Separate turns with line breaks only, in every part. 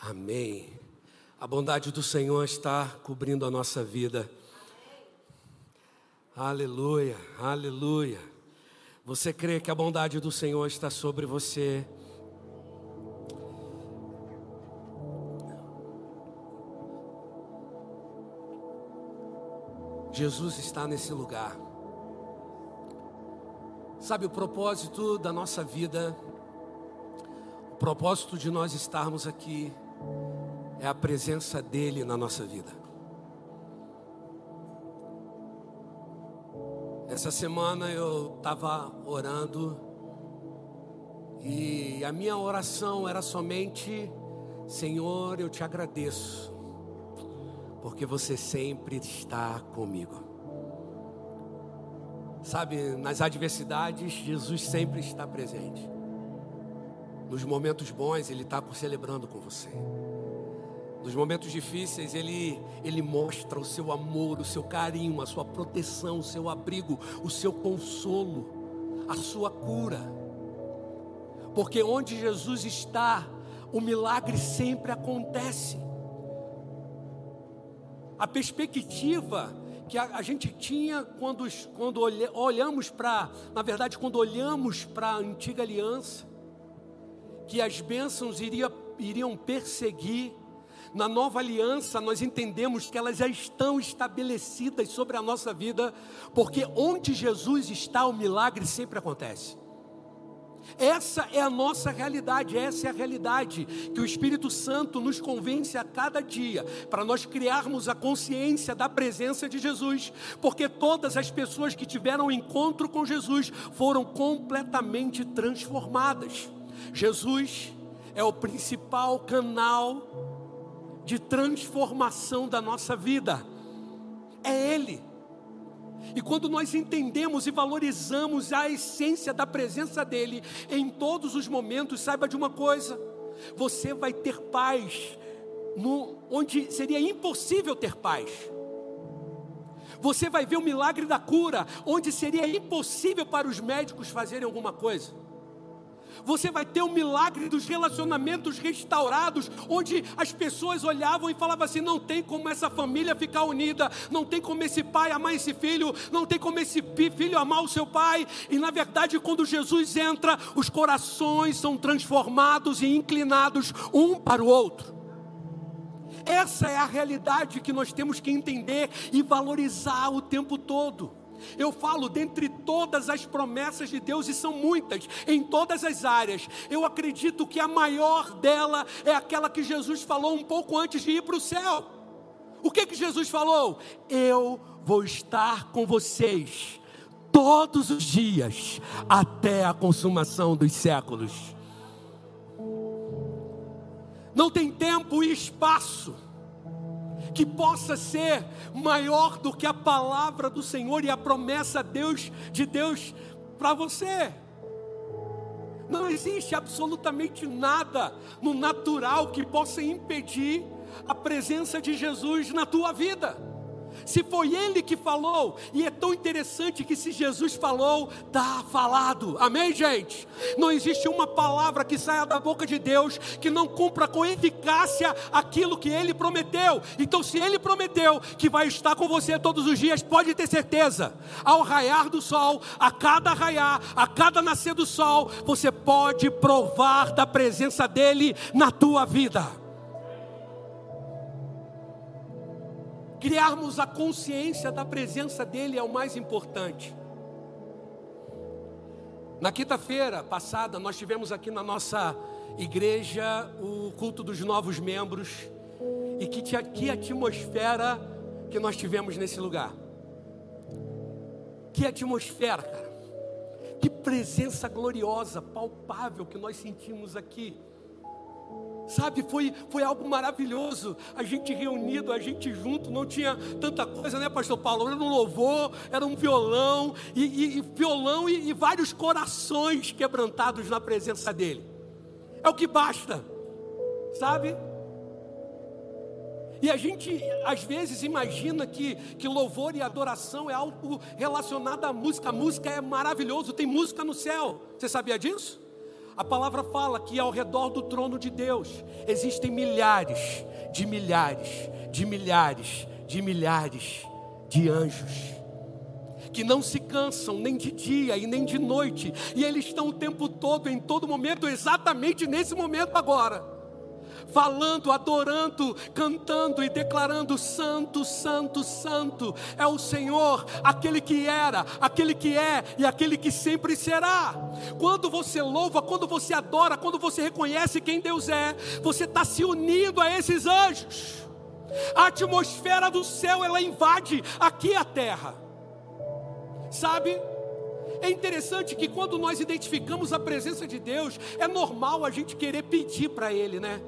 Amém. A bondade do Senhor está cobrindo a nossa vida. Aleluia, aleluia. Você crê que a bondade do Senhor está sobre você? Jesus está nesse lugar. Sabe o propósito da nossa vida? O propósito de nós estarmos aqui é a presença dEle na nossa vida. Essa semana eu estava orando e a minha oração era somente: Senhor, eu te agradeço, porque você sempre está comigo. Sabe, nas adversidades, Jesus sempre está presente. Nos momentos bons, Ele está celebrando com você. Nos momentos difíceis, ele, ele mostra o seu amor, o seu carinho, a sua proteção, o seu abrigo, o seu consolo, a sua cura. Porque onde Jesus está, o milagre sempre acontece. A perspectiva que a, a gente tinha quando, quando olhamos para, na verdade, quando olhamos para a antiga aliança, que as bênçãos iria, iriam perseguir na nova aliança, nós entendemos que elas já estão estabelecidas sobre a nossa vida, porque onde Jesus está, o milagre sempre acontece. Essa é a nossa realidade, essa é a realidade que o Espírito Santo nos convence a cada dia, para nós criarmos a consciência da presença de Jesus, porque todas as pessoas que tiveram encontro com Jesus foram completamente transformadas. Jesus é o principal canal de transformação da nossa vida. É Ele. E quando nós entendemos e valorizamos a essência da presença dEle em todos os momentos, saiba de uma coisa: você vai ter paz no, onde seria impossível ter paz. Você vai ver o milagre da cura, onde seria impossível para os médicos fazerem alguma coisa. Você vai ter o milagre dos relacionamentos restaurados, onde as pessoas olhavam e falavam assim: não tem como essa família ficar unida, não tem como esse pai amar esse filho, não tem como esse filho amar o seu pai. E na verdade, quando Jesus entra, os corações são transformados e inclinados um para o outro. Essa é a realidade que nós temos que entender e valorizar o tempo todo. Eu falo dentre todas as promessas de Deus, e são muitas, em todas as áreas. Eu acredito que a maior dela é aquela que Jesus falou um pouco antes de ir para o céu. O que que Jesus falou? Eu vou estar com vocês todos os dias até a consumação dos séculos. Não tem tempo e espaço que possa ser maior do que a palavra do Senhor e a promessa Deus, de Deus para você. Não existe absolutamente nada no natural que possa impedir a presença de Jesus na tua vida se foi ele que falou, e é tão interessante que se Jesus falou, está falado, amém, gente? Não existe uma palavra que saia da boca de Deus que não cumpra com eficácia aquilo que ele prometeu. Então, se ele prometeu que vai estar com você todos os dias, pode ter certeza, ao raiar do sol, a cada raiar, a cada nascer do sol, você pode provar da presença dele na tua vida. Criarmos a consciência da presença dEle é o mais importante. Na quinta-feira passada, nós tivemos aqui na nossa igreja o culto dos novos membros. E que, que atmosfera que nós tivemos nesse lugar. Que atmosfera, cara. Que presença gloriosa, palpável que nós sentimos aqui. Sabe, foi, foi algo maravilhoso. A gente reunido, a gente junto, não tinha tanta coisa, né, Pastor Paulo? Era um louvor, era um violão, e, e, e violão e, e vários corações quebrantados na presença dEle. É o que basta, sabe? E a gente às vezes imagina que, que louvor e adoração é algo relacionado à música. A música é maravilhoso, tem música no céu. Você sabia disso? A palavra fala que ao redor do trono de Deus existem milhares de milhares de milhares de milhares de anjos que não se cansam nem de dia e nem de noite, e eles estão o tempo todo, em todo momento, exatamente nesse momento agora, falando, adorando, cantando e declarando: Santo, Santo, Santo é o Senhor, aquele que era, aquele que é e aquele que sempre será. Quando você louva, quando você adora, quando você reconhece quem Deus é, você está se unindo a esses anjos. A atmosfera do céu ela invade aqui a terra. Sabe? É interessante que quando nós identificamos a presença de Deus, é normal a gente querer pedir para Ele, né?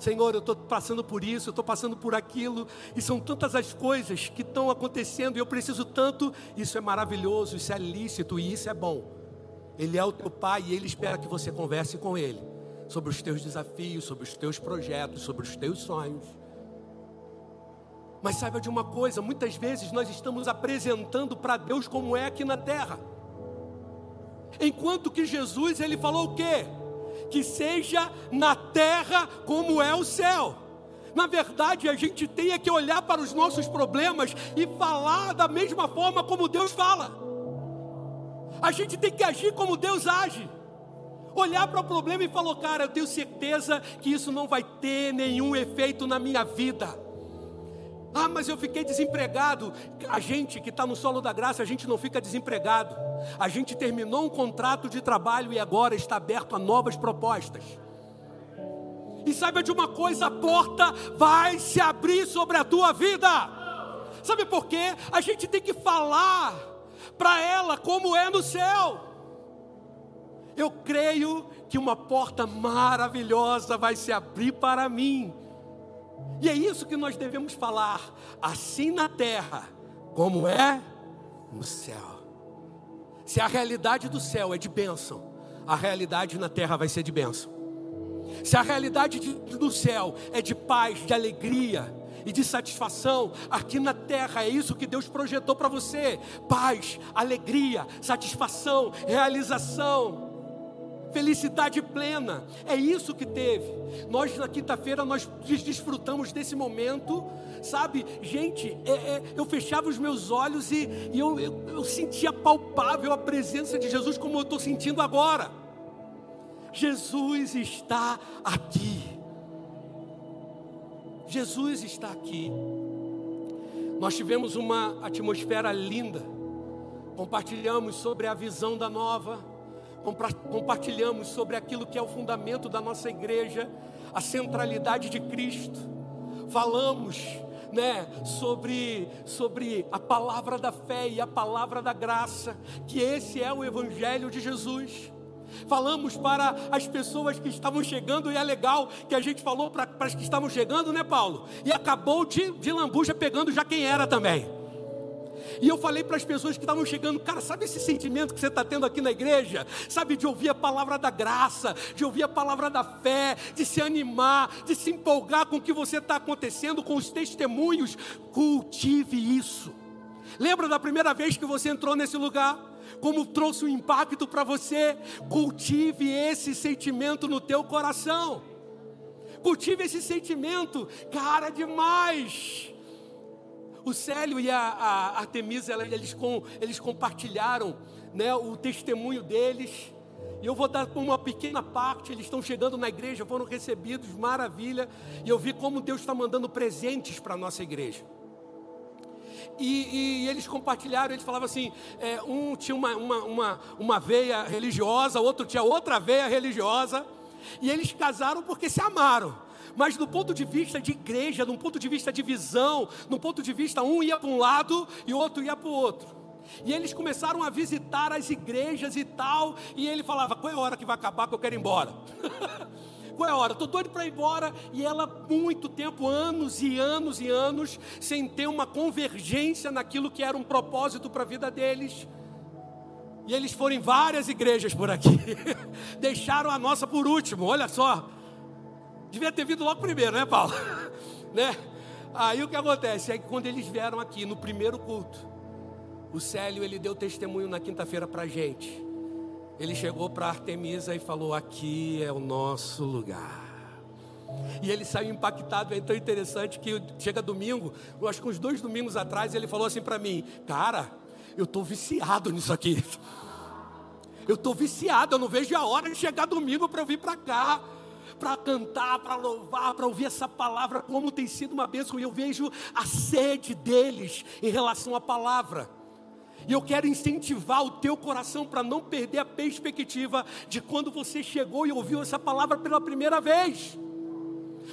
Senhor, eu estou passando por isso, eu estou passando por aquilo, e são tantas as coisas que estão acontecendo, e eu preciso tanto. Isso é maravilhoso, isso é lícito e isso é bom. Ele é o teu pai e ele espera que você converse com ele sobre os teus desafios, sobre os teus projetos, sobre os teus sonhos. Mas saiba de uma coisa: muitas vezes nós estamos apresentando para Deus como é aqui na terra. Enquanto que Jesus ele falou o quê? Que seja na terra como é o céu. Na verdade, a gente tem que olhar para os nossos problemas e falar da mesma forma como Deus fala. A gente tem que agir como Deus age. Olhar para o problema e falar, cara, eu tenho certeza que isso não vai ter nenhum efeito na minha vida. Ah, mas eu fiquei desempregado. A gente que está no solo da graça, a gente não fica desempregado. A gente terminou um contrato de trabalho e agora está aberto a novas propostas. E saiba de uma coisa: a porta vai se abrir sobre a tua vida. Sabe por quê? A gente tem que falar para ela como é no céu. Eu creio que uma porta maravilhosa vai se abrir para mim e é isso que nós devemos falar, assim na terra, como é no céu. Se a realidade do céu é de bênção, a realidade na terra vai ser de bênção. Se a realidade de, do céu é de paz, de alegria e de satisfação, aqui na terra é isso que Deus projetou para você: paz, alegria, satisfação, realização felicidade plena. É isso que teve. Nós na quinta-feira nós desfrutamos desse momento, sabe? Gente, é, é, eu fechava os meus olhos e, e eu, eu, eu sentia palpável a presença de Jesus como eu estou sentindo agora. Jesus está aqui. Jesus está aqui. Nós tivemos uma atmosfera linda. Compartilhamos sobre a visão da nova compartilhamos sobre aquilo que é o fundamento da nossa igreja, a centralidade de Cristo. Falamos, né, sobre sobre a palavra da fé e a palavra da graça, que esse é o evangelho de Jesus. Falamos para as pessoas que estavam chegando, e é legal que a gente falou para, para as que estavam chegando, né, Paulo? E acabou de, de lambuja pegando já quem era também. E eu falei para as pessoas que estavam chegando, cara, sabe esse sentimento que você está tendo aqui na igreja? Sabe, de ouvir a palavra da graça, de ouvir a palavra da fé, de se animar, de se empolgar com o que você está acontecendo, com os testemunhos. Cultive isso. Lembra da primeira vez que você entrou nesse lugar? Como trouxe um impacto para você? Cultive esse sentimento no teu coração. Cultive esse sentimento, cara, demais. O Célio e a, a Artemisa, eles, com, eles compartilharam né, o testemunho deles. E eu vou dar uma pequena parte. Eles estão chegando na igreja, foram recebidos, maravilha. E eu vi como Deus está mandando presentes para a nossa igreja. E, e, eles compartilharam, eles falavam assim: é, um tinha uma, uma, uma, uma veia religiosa, outro tinha outra veia religiosa. E eles casaram porque se amaram mas do ponto de vista de igreja, do ponto de vista de visão, no ponto de vista, um ia para um lado e o outro ia para o outro. E eles começaram a visitar as igrejas e tal, e ele falava: qual é a hora que vai acabar que eu quero ir embora? qual é a hora? Estou doido para ir embora. E ela, muito tempo, anos e anos e anos, sem ter uma convergência naquilo que era um propósito para a vida deles. E eles foram em várias igrejas por aqui, deixaram a nossa por último, olha só. Devia ter vindo logo primeiro, né, Paulo? né? Aí o que acontece é que quando eles vieram aqui no primeiro culto, o Célio ele deu testemunho na quinta-feira para gente. ele chegou para Artemisa e falou: Aqui é o nosso lugar. E ele saiu impactado, é tão interessante que chega domingo, eu acho que uns dois domingos atrás, ele falou assim para mim: Cara, eu estou viciado nisso aqui. Eu estou viciado, eu não vejo a hora de chegar domingo para eu vir para cá para cantar, para louvar, para ouvir essa palavra, como tem sido uma bênção, e eu vejo a sede deles em relação à palavra. E eu quero incentivar o teu coração para não perder a perspectiva de quando você chegou e ouviu essa palavra pela primeira vez.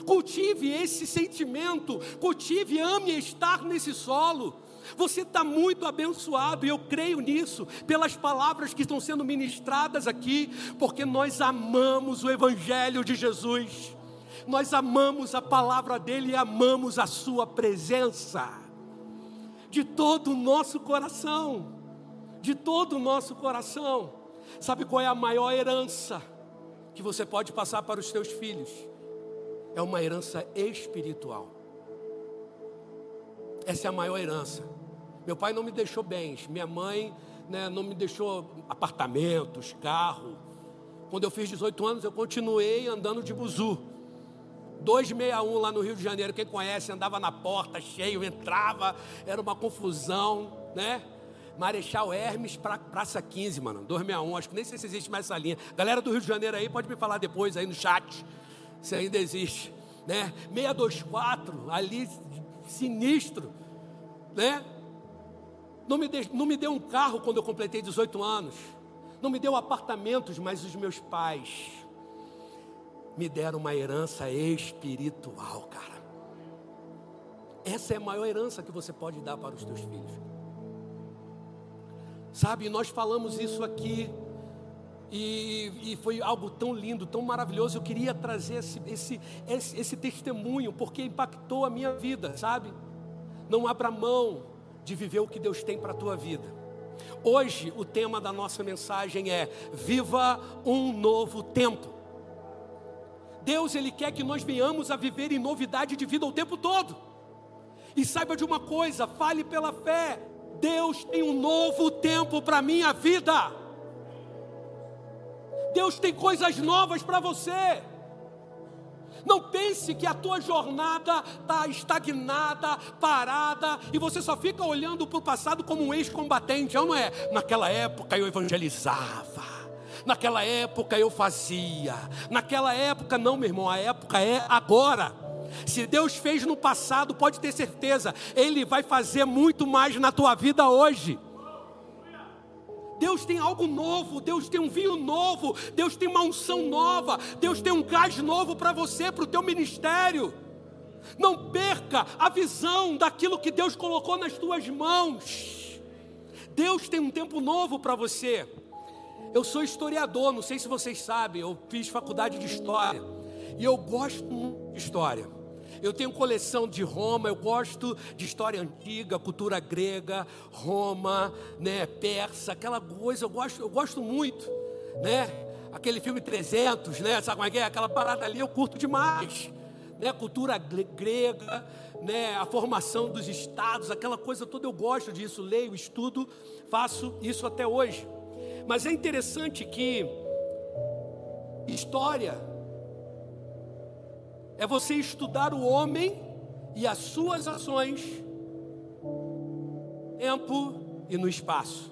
Cultive esse sentimento, cultive, ame estar nesse solo. Você está muito abençoado e eu creio nisso, pelas palavras que estão sendo ministradas aqui, porque nós amamos o Evangelho de Jesus, nós amamos a palavra dele e amamos a Sua presença de todo o nosso coração, de todo o nosso coração. Sabe qual é a maior herança que você pode passar para os seus filhos? É uma herança espiritual. Essa é a maior herança. Meu pai não me deixou bens, minha mãe né, não me deixou apartamentos, carro. Quando eu fiz 18 anos, eu continuei andando de buzu. 261 lá no Rio de Janeiro, quem conhece, andava na porta cheio, entrava, era uma confusão, né? Marechal Hermes, pra, Praça 15, mano, 261, acho que nem sei se existe mais essa linha. Galera do Rio de Janeiro aí, pode me falar depois aí no chat, se ainda existe, né? 624, ali, sinistro, né? Não me, de, não me deu um carro quando eu completei 18 anos, não me deu apartamentos, mas os meus pais me deram uma herança espiritual, cara. Essa é a maior herança que você pode dar para os teus filhos. Sabe, nós falamos isso aqui e, e, foi algo tão lindo, tão maravilhoso. Eu queria trazer esse, esse, esse, esse testemunho porque impactou a minha vida, sabe? Não abra mão de viver o que Deus tem para a tua vida. Hoje, o tema da nossa mensagem é: Viva um novo tempo. Deus ele quer que nós venhamos a viver em novidade de vida o tempo todo. E saiba de uma coisa, fale pela fé. Deus tem um novo tempo para minha vida. Deus tem coisas novas para você. Não pense que a tua jornada está estagnada, parada, e você só fica olhando para o passado como um ex-combatente, não é? Naquela época eu evangelizava naquela época eu fazia, naquela época não, meu irmão, a época é agora. Se Deus fez no passado, pode ter certeza, Ele vai fazer muito mais na tua vida hoje. Deus tem algo novo, Deus tem um vinho novo, Deus tem uma unção nova, Deus tem um gás novo para você, para o teu ministério. Não perca a visão daquilo que Deus colocou nas tuas mãos. Deus tem um tempo novo para você. Eu sou historiador, não sei se vocês sabem, eu fiz faculdade de história. E eu gosto de história. Eu tenho coleção de Roma, eu gosto de história antiga, cultura grega, Roma, né, persa, aquela coisa, eu gosto, eu gosto muito, né? Aquele filme 300, né? Sabe como é que é? Aquela parada ali eu curto demais. Né, cultura grega, né, a formação dos estados, aquela coisa toda eu gosto disso, leio, estudo, faço isso até hoje. Mas é interessante que história é você estudar o homem e as suas ações, tempo e no espaço.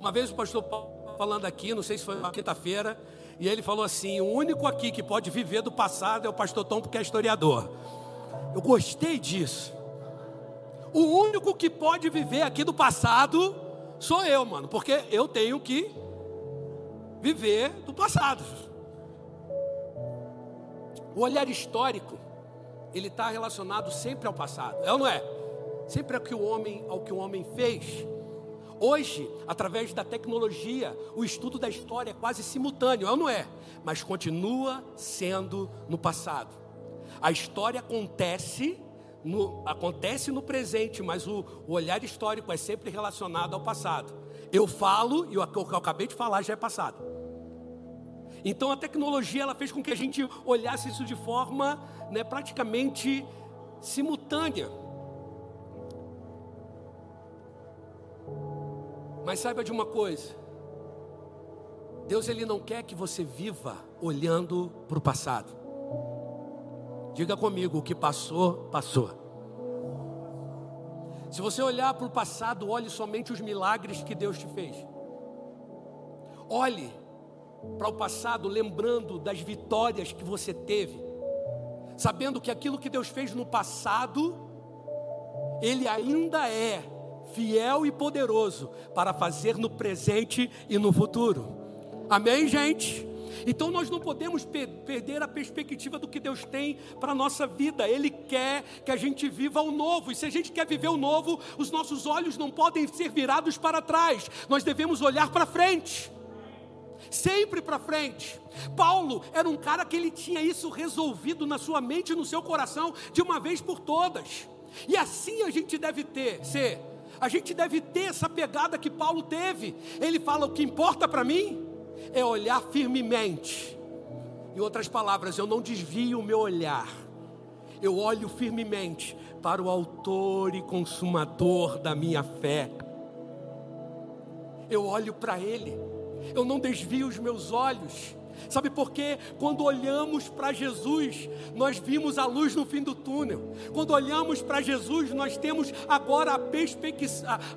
Uma vez o pastor Paulo falando aqui, não sei se foi uma quinta-feira, e ele falou assim: o único aqui que pode viver do passado é o pastor Tom, porque é historiador. Eu gostei disso. O único que pode viver aqui do passado sou eu, mano, porque eu tenho que viver do passado. O olhar histórico, ele está relacionado sempre ao passado, é ou não é? Sempre ao que o homem, ao que o homem fez. Hoje, através da tecnologia, o estudo da história é quase simultâneo, é ou não é? Mas continua sendo no passado. A história acontece no, acontece no presente, mas o, o, olhar histórico é sempre relacionado ao passado. Eu falo e o que eu acabei de falar já é passado. Então a tecnologia ela fez com que a gente olhasse isso de forma né, praticamente simultânea. Mas saiba de uma coisa: Deus ele não quer que você viva olhando para o passado. Diga comigo, o que passou, passou. Se você olhar para o passado, olhe somente os milagres que Deus te fez. Olhe para o passado, lembrando das vitórias que você teve, sabendo que aquilo que Deus fez no passado, Ele ainda é fiel e poderoso para fazer no presente e no futuro. Amém, gente? Então nós não podemos perder a perspectiva do que Deus tem para a nossa vida. Ele quer que a gente viva o novo. E se a gente quer viver o novo, os nossos olhos não podem ser virados para trás. Nós devemos olhar para frente. Sempre para frente. Paulo era um cara que ele tinha isso resolvido na sua mente e no seu coração de uma vez por todas. E assim a gente deve ter, ser. A gente deve ter essa pegada que Paulo teve. Ele fala: o que importa para mim é olhar firmemente. Em outras palavras, eu não desvio o meu olhar, eu olho firmemente para o Autor e Consumador da minha fé. Eu olho para Ele, eu não desvio os meus olhos. Sabe por quê? Quando olhamos para Jesus, nós vimos a luz no fim do túnel. Quando olhamos para Jesus, nós temos agora a, perspec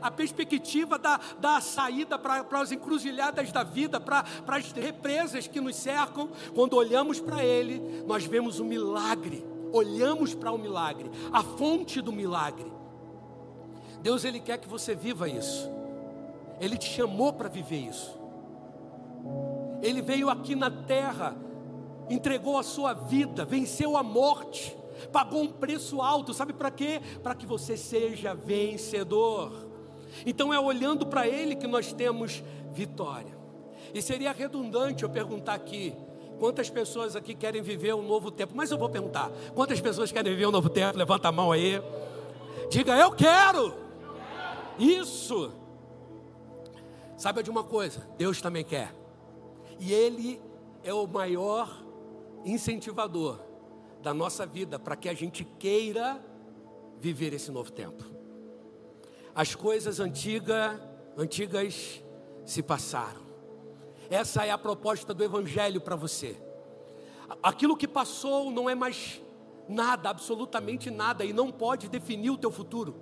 a, perspectiva da, da saída para as encruzilhadas da vida, para as represas que nos cercam. Quando olhamos para Ele, nós vemos o milagre. Olhamos para o milagre, a fonte do milagre. Deus, Ele quer que você viva isso. Ele te chamou para viver isso. Ele veio aqui na terra, entregou a sua vida, venceu a morte, pagou um preço alto, sabe para quê? Para que você seja vencedor. Então é olhando para Ele que nós temos vitória. E seria redundante eu perguntar aqui, quantas pessoas aqui querem viver um novo tempo? Mas eu vou perguntar, quantas pessoas querem viver um novo tempo? Levanta a mão aí. Diga, eu quero. Isso. Saiba de uma coisa, Deus também quer. E Ele é o maior incentivador da nossa vida para que a gente queira viver esse novo tempo. As coisas antiga, antigas se passaram. Essa é a proposta do Evangelho para você. Aquilo que passou não é mais nada, absolutamente nada, e não pode definir o teu futuro.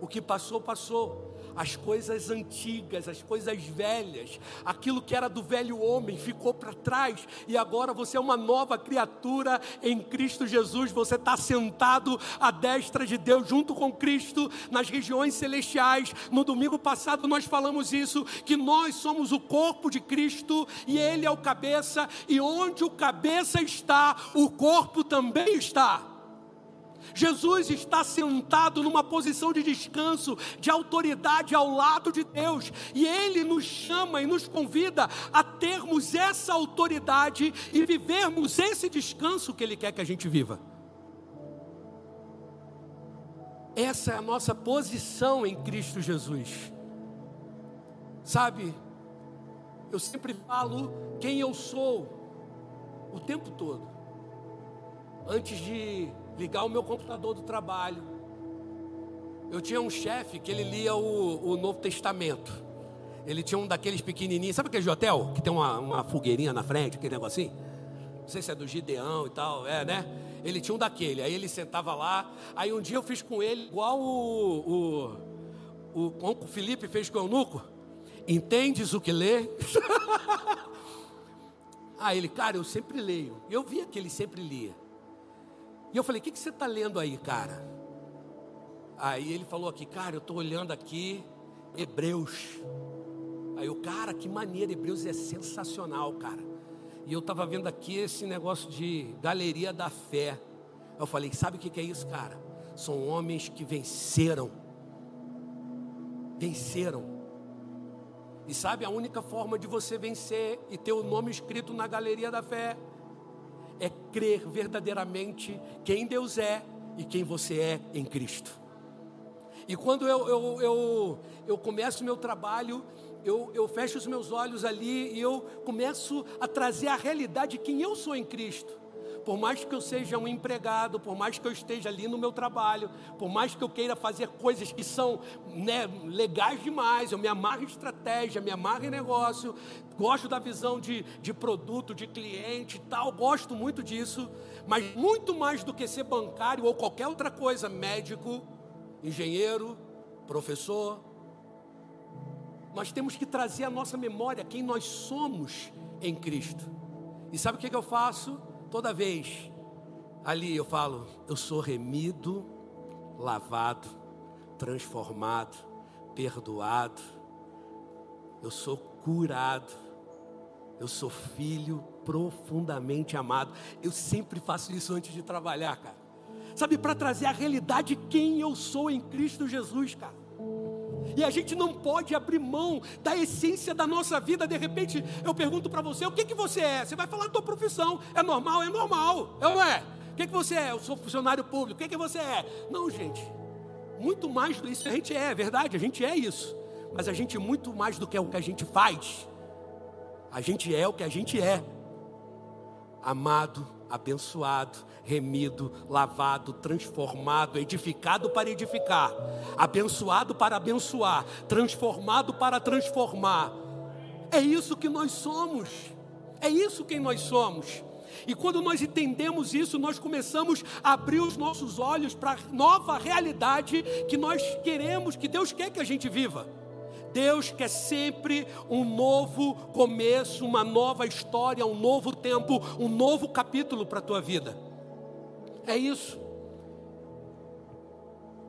O que passou, passou as coisas antigas, as coisas velhas, aquilo que era do velho homem ficou para trás e agora você é uma nova criatura em Cristo Jesus. Você está sentado à destra de Deus junto com Cristo nas regiões celestiais. No domingo passado nós falamos isso, que nós somos o corpo de Cristo e Ele é o cabeça, e onde o cabeça está, o corpo também está. Jesus está sentado numa posição de descanso, de autoridade ao lado de Deus, e Ele nos chama e nos convida a termos essa autoridade e vivermos esse descanso que Ele quer que a gente viva. Essa é a nossa posição em Cristo Jesus. Sabe, eu sempre falo quem eu sou o tempo todo. Antes de ligar o meu computador do trabalho. Eu tinha um chefe que ele lia o, o, Novo Testamento. Ele tinha um daqueles pequenininhos, sabe aquele de hotel? Que tem uma, uma fogueirinha na frente, aquele negocinho? Não sei se é do Gideão e tal, é, né? Ele tinha um daquele, aí ele sentava lá. Aí um dia eu fiz com ele, igual o, o, o, o Felipe fez com o Eunuco. Entendes o que lê? ah, ele, cara, eu sempre leio. Eu via que ele sempre lia. E eu falei: O que, que você está lendo aí, cara? Aí ele falou aqui, cara, eu estou olhando aqui Hebreus. Aí eu, cara, que maneira, Hebreus é sensacional, cara. E eu estava vendo aqui esse negócio de galeria da fé. Eu falei, sabe o que, que é isso, cara? São homens que venceram. Venceram. E sabe a única forma de você vencer e ter o nome escrito na galeria da fé é crer verdadeiramente quem Deus é e quem você é em Cristo. E quando eu, eu, eu, eu começo o meu trabalho, eu, eu fecho os meus olhos ali e eu começo a trazer a realidade de quem eu sou em Cristo. Por mais que eu seja um empregado, por mais que eu esteja ali no meu trabalho, por mais que eu queira fazer coisas que são né, legais demais, eu me amarro em estratégia, me amarro em negócio, gosto da visão de, de produto, de cliente e tal, gosto muito disso, mas muito mais do que ser bancário ou qualquer outra coisa, médico, engenheiro, professor, nós temos que trazer à nossa memória quem nós somos em Cristo. E sabe o que, que eu faço? Toda vez ali eu falo, eu sou remido, lavado, transformado, perdoado, eu sou curado, eu sou filho profundamente amado. Eu sempre faço isso antes de trabalhar, cara. Sabe, para trazer a realidade de quem eu sou em Cristo Jesus, cara. E a gente não pode abrir mão da essência da nossa vida. De repente, eu pergunto para você: o que, que você é? Você vai falar da tua profissão. É normal? É normal. É ou não é? O que, que você é? Eu sou funcionário público. O que, que você é? Não, gente. Muito mais do que a gente é, é verdade, a gente é isso. Mas a gente é muito mais do que o que a gente faz. A gente é o que a gente é. Amado, abençoado, remido, lavado, transformado, edificado para edificar, abençoado para abençoar, transformado para transformar. É isso que nós somos. É isso quem nós somos. E quando nós entendemos isso, nós começamos a abrir os nossos olhos para a nova realidade que nós queremos, que Deus quer que a gente viva. Deus quer sempre um novo começo, uma nova história, um novo tempo, um novo capítulo para a tua vida. É isso.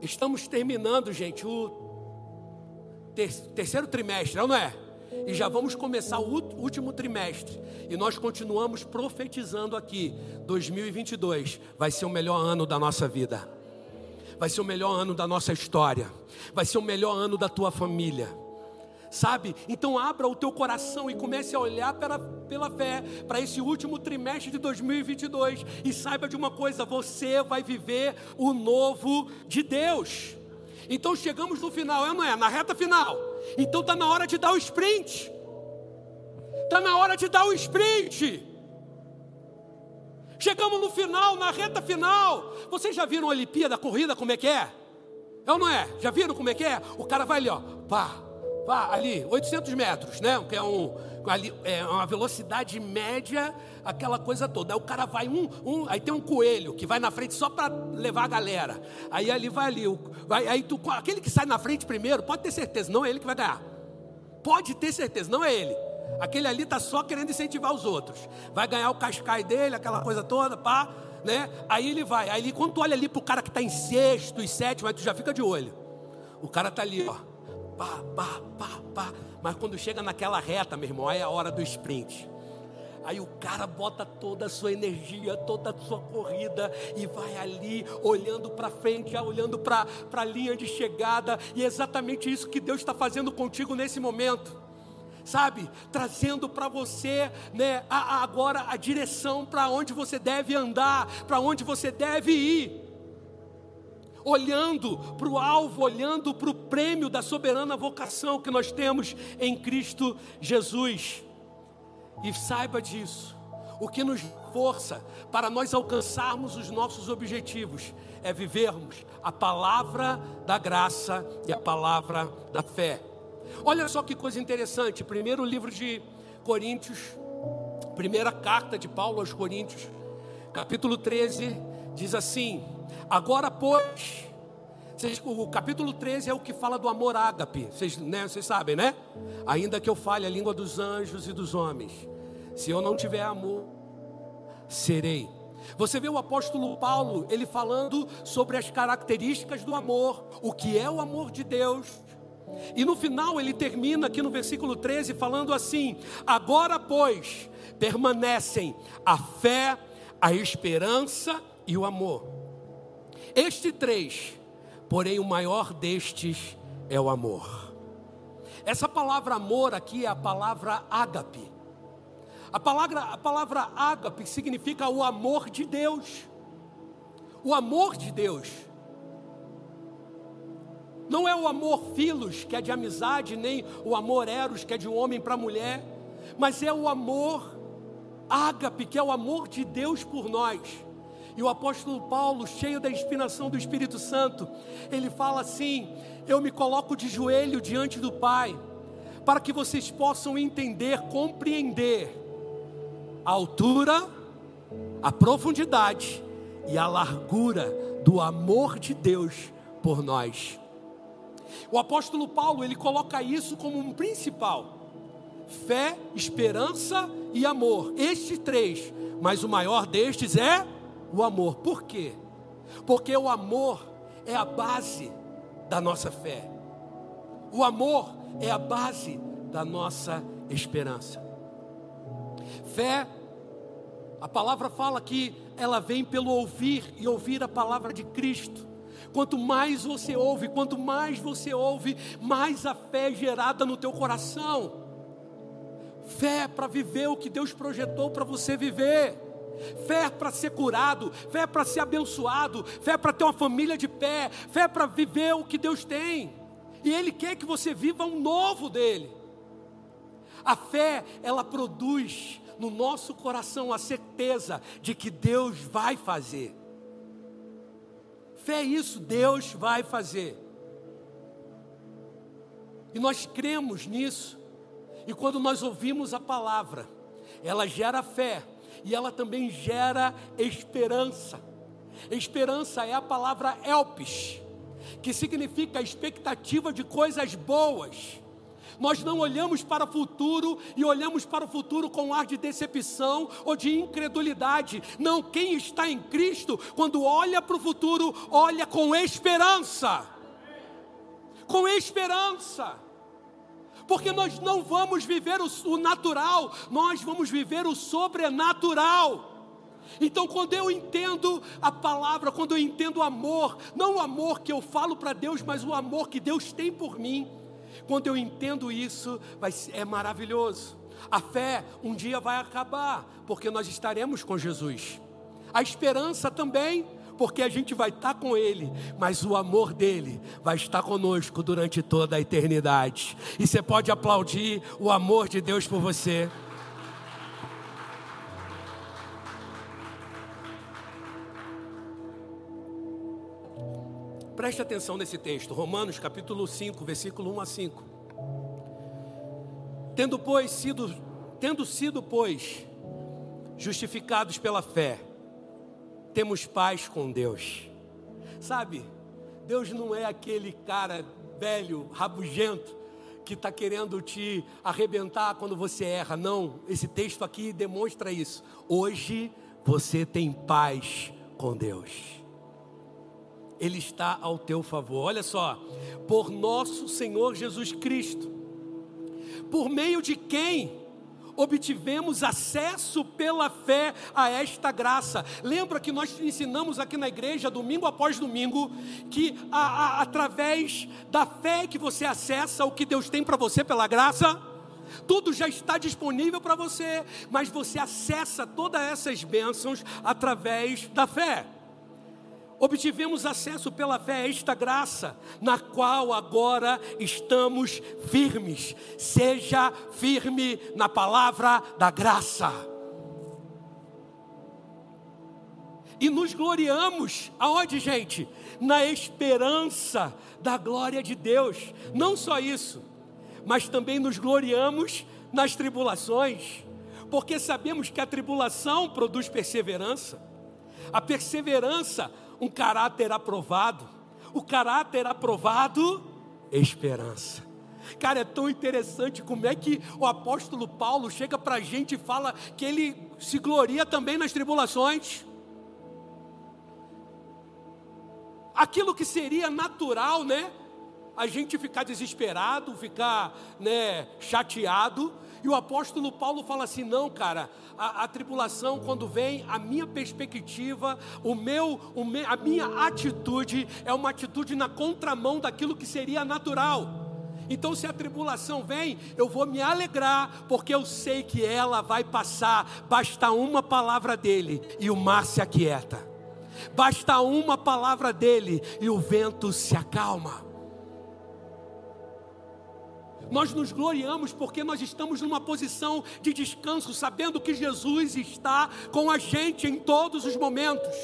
Estamos terminando, gente, o ter terceiro trimestre, não é? E já vamos começar o último trimestre. E nós continuamos profetizando aqui: 2022 vai ser o melhor ano da nossa vida, vai ser o melhor ano da nossa história, vai ser o melhor ano da tua família sabe? Então abra o teu coração e comece a olhar pela, pela fé para esse último trimestre de 2022 e saiba de uma coisa: você vai viver o novo de Deus. Então chegamos no final, é não é? Na reta final. Então está na hora de dar o sprint. Está na hora de dar o sprint. Chegamos no final, na reta final. Vocês já viram a Olimpíada, a corrida, como é que é? É ou não é? Já viram como é que é? O cara vai ali, ó, pá, Vá ali, 800 metros, né? Que é, um, ali, é uma velocidade média, aquela coisa toda. Aí o cara vai um, um, aí tem um coelho que vai na frente só para levar a galera. Aí ali vai ali, vai, aí tu, aquele que sai na frente primeiro, pode ter certeza, não é ele que vai ganhar. Pode ter certeza, não é ele. Aquele ali está só querendo incentivar os outros. Vai ganhar o cascai dele, aquela coisa toda, pá, né? Aí ele vai. Aí quando tu olha ali pro cara que está em sexto e sétimo, aí tu já fica de olho. O cara está ali, ó pá, pá, pá, pá. Mas quando chega naquela reta, meu irmão, aí é a hora do sprint. Aí o cara bota toda a sua energia, toda a sua corrida e vai ali olhando para frente, olhando para a linha de chegada. E é exatamente isso que Deus está fazendo contigo nesse momento. Sabe, trazendo para você, né, a, a agora a direção para onde você deve andar, para onde você deve ir olhando para o alvo, olhando para o prêmio da soberana vocação que nós temos em Cristo Jesus. E saiba disso, o que nos força para nós alcançarmos os nossos objetivos é vivermos a palavra da graça e a palavra da fé. Olha só que coisa interessante, primeiro livro de Coríntios, primeira carta de Paulo aos Coríntios, capítulo 13, diz assim: Agora, pois, o capítulo 13 é o que fala do amor ágape, vocês, né, vocês sabem, né? Ainda que eu fale a língua dos anjos e dos homens, se eu não tiver amor, serei. Você vê o apóstolo Paulo, ele falando sobre as características do amor, o que é o amor de Deus. E no final ele termina aqui no versículo 13 falando assim: Agora, pois, permanecem a fé, a esperança e o amor. Este três, porém o maior destes é o amor. Essa palavra amor aqui é a palavra ágape. A palavra, a palavra ágape significa o amor de Deus. O amor de Deus. Não é o amor filos, que é de amizade, nem o amor eros, que é de um homem para mulher, mas é o amor ágape, que é o amor de Deus por nós. E o apóstolo Paulo, cheio da inspiração do Espírito Santo, ele fala assim: Eu me coloco de joelho diante do Pai, para que vocês possam entender, compreender a altura, a profundidade e a largura do amor de Deus por nós. O apóstolo Paulo, ele coloca isso como um principal: fé, esperança e amor. Estes três, mas o maior destes é o amor. Por quê? Porque o amor é a base da nossa fé. O amor é a base da nossa esperança. Fé, a palavra fala que ela vem pelo ouvir e ouvir a palavra de Cristo. Quanto mais você ouve, quanto mais você ouve, mais a fé é gerada no teu coração. Fé para viver o que Deus projetou para você viver. Fé para ser curado, fé para ser abençoado, fé para ter uma família de pé, fé para viver o que Deus tem. E Ele quer que você viva um novo dele. A fé, ela produz no nosso coração a certeza de que Deus vai fazer. Fé é isso, Deus vai fazer. E nós cremos nisso. E quando nós ouvimos a palavra, ela gera fé e ela também gera esperança. Esperança é a palavra elpis, que significa expectativa de coisas boas. Nós não olhamos para o futuro e olhamos para o futuro com ar de decepção ou de incredulidade. Não, quem está em Cristo, quando olha para o futuro, olha com esperança. Com esperança porque nós não vamos viver o, natural, nós vamos viver o sobrenatural. Então, quando eu entendo a palavra, quando eu entendo o amor, não o amor que eu falo para Deus, mas o amor que Deus tem por mim, quando eu entendo isso, vai, é maravilhoso. A fé um dia vai acabar, porque nós estaremos com Jesus. A esperança também, porque a gente vai estar com Ele, mas o amor dele vai estar conosco durante toda a eternidade. E você pode aplaudir o amor de Deus por você. Preste atenção nesse texto, Romanos capítulo 5, versículo 1 a 5. Tendo, pois, sido, tendo sido, pois, justificados pela fé, temos paz com Deus. Sabe, Deus não é aquele cara velho, rabugento, que está querendo te arrebentar quando você erra. Não, esse texto aqui demonstra isso. Hoje você tem paz com Deus. Ele está ao teu favor. Olha só, por nosso Senhor Jesus Cristo, por meio de quem obtivemos acesso pela fé a esta graça. Lembra que nós ensinamos aqui na igreja, domingo após domingo, que a, a, através da fé que você acessa o que Deus tem para você pela graça? Tudo já está disponível para você, mas você acessa todas essas bênçãos através da fé obtivemos acesso pela fé a esta graça, na qual agora estamos firmes. Seja firme na palavra da graça. E nos gloriamos, aonde, gente? Na esperança da glória de Deus. Não só isso, mas também nos gloriamos nas tribulações, porque sabemos que a tribulação produz perseverança. A perseverança um caráter aprovado. O caráter aprovado, esperança. Cara, é tão interessante como é que o apóstolo Paulo chega para a gente e fala que ele se gloria também nas tribulações. Aquilo que seria natural, né? A gente ficar desesperado, ficar né, chateado, e o apóstolo Paulo fala assim: não, cara, a, a tribulação, quando vem, a minha perspectiva, o meu, o me, a minha atitude é uma atitude na contramão daquilo que seria natural. Então, se a tribulação vem, eu vou me alegrar, porque eu sei que ela vai passar. Basta uma palavra dele e o mar se aquieta. Basta uma palavra dele e o vento se acalma. Nós nos gloriamos porque nós estamos numa posição de descanso, sabendo que Jesus está com a gente em todos os momentos.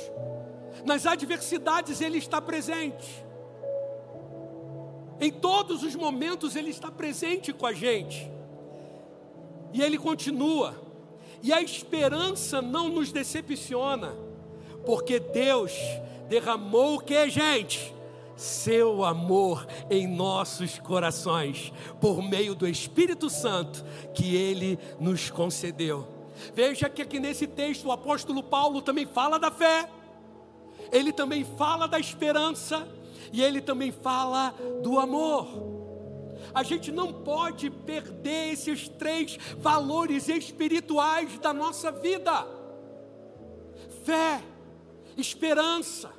Nas adversidades Ele está presente. Em todos os momentos Ele está presente com a gente. E Ele continua. E a esperança não nos decepciona, porque Deus derramou o que, gente? Seu amor em nossos corações, por meio do Espírito Santo que Ele nos concedeu. Veja que aqui nesse texto o apóstolo Paulo também fala da fé ele também fala da esperança e ele também fala do amor. A gente não pode perder esses três valores espirituais da nossa vida: fé, esperança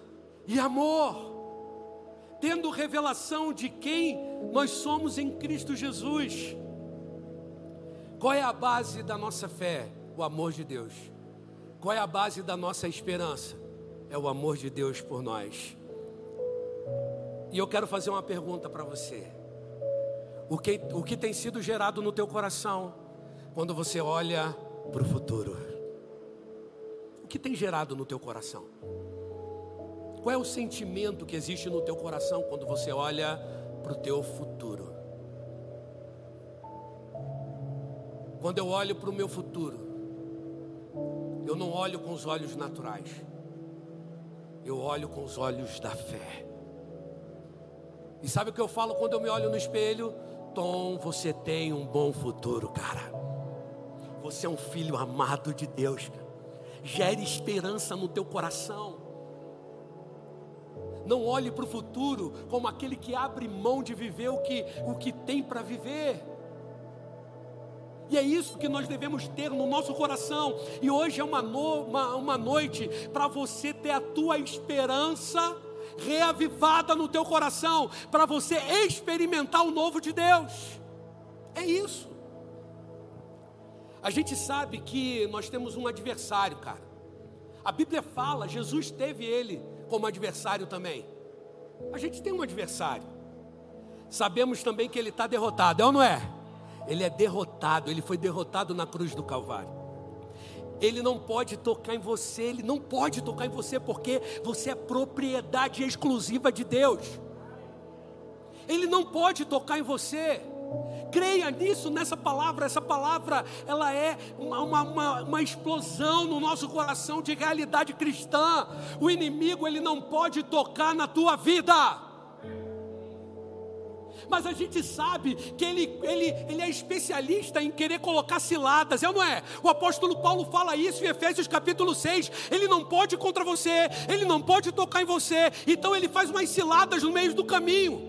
e amor. Tendo revelação de quem nós somos em Cristo Jesus. Qual é a base da nossa fé? O amor de Deus. Qual é a base da nossa esperança? é o amor de Deus por nós. E eu quero fazer uma pergunta para você. O que, o que tem sido gerado no teu coração quando você olha para o futuro? O que tem gerado no teu coração? Qual é o sentimento que existe no teu coração quando você olha para o teu futuro? Quando eu olho para o meu futuro, eu não olho com os olhos naturais eu olho com os olhos da fé. E sabe o que eu falo quando eu me olho no espelho? Tom, você tem um bom futuro, cara. Você é um filho amado de Deus. Gere esperança no teu coração. Não olhe para o futuro como aquele que abre mão de viver o que, o que tem para viver. E é isso que nós devemos ter no nosso coração. E hoje é uma, no, uma, uma noite para você ter a tua esperança reavivada no teu coração, para você experimentar o novo de Deus. É isso. A gente sabe que nós temos um adversário, cara. A Bíblia fala, Jesus teve ele como adversário também. A gente tem um adversário. Sabemos também que ele está derrotado, é ou não é? ele é derrotado, ele foi derrotado na cruz do Calvário. Ele não pode tocar em você, ele não pode tocar em você porque você é propriedade exclusiva de Deus. Ele não pode tocar em você. Creia nisso, nessa palavra. Essa palavra, ela é uma, uma, uma, explosão no nosso coração de realidade cristã. O inimigo, ele não pode tocar na tua vida mas a gente sabe que ele, ele, ele é especialista em querer colocar ciladas, é ou não é? O apóstolo Paulo fala isso em Efésios capítulo 6. Ele não pode contra você, ele não pode tocar em você, então ele faz umas ciladas no meio do caminho,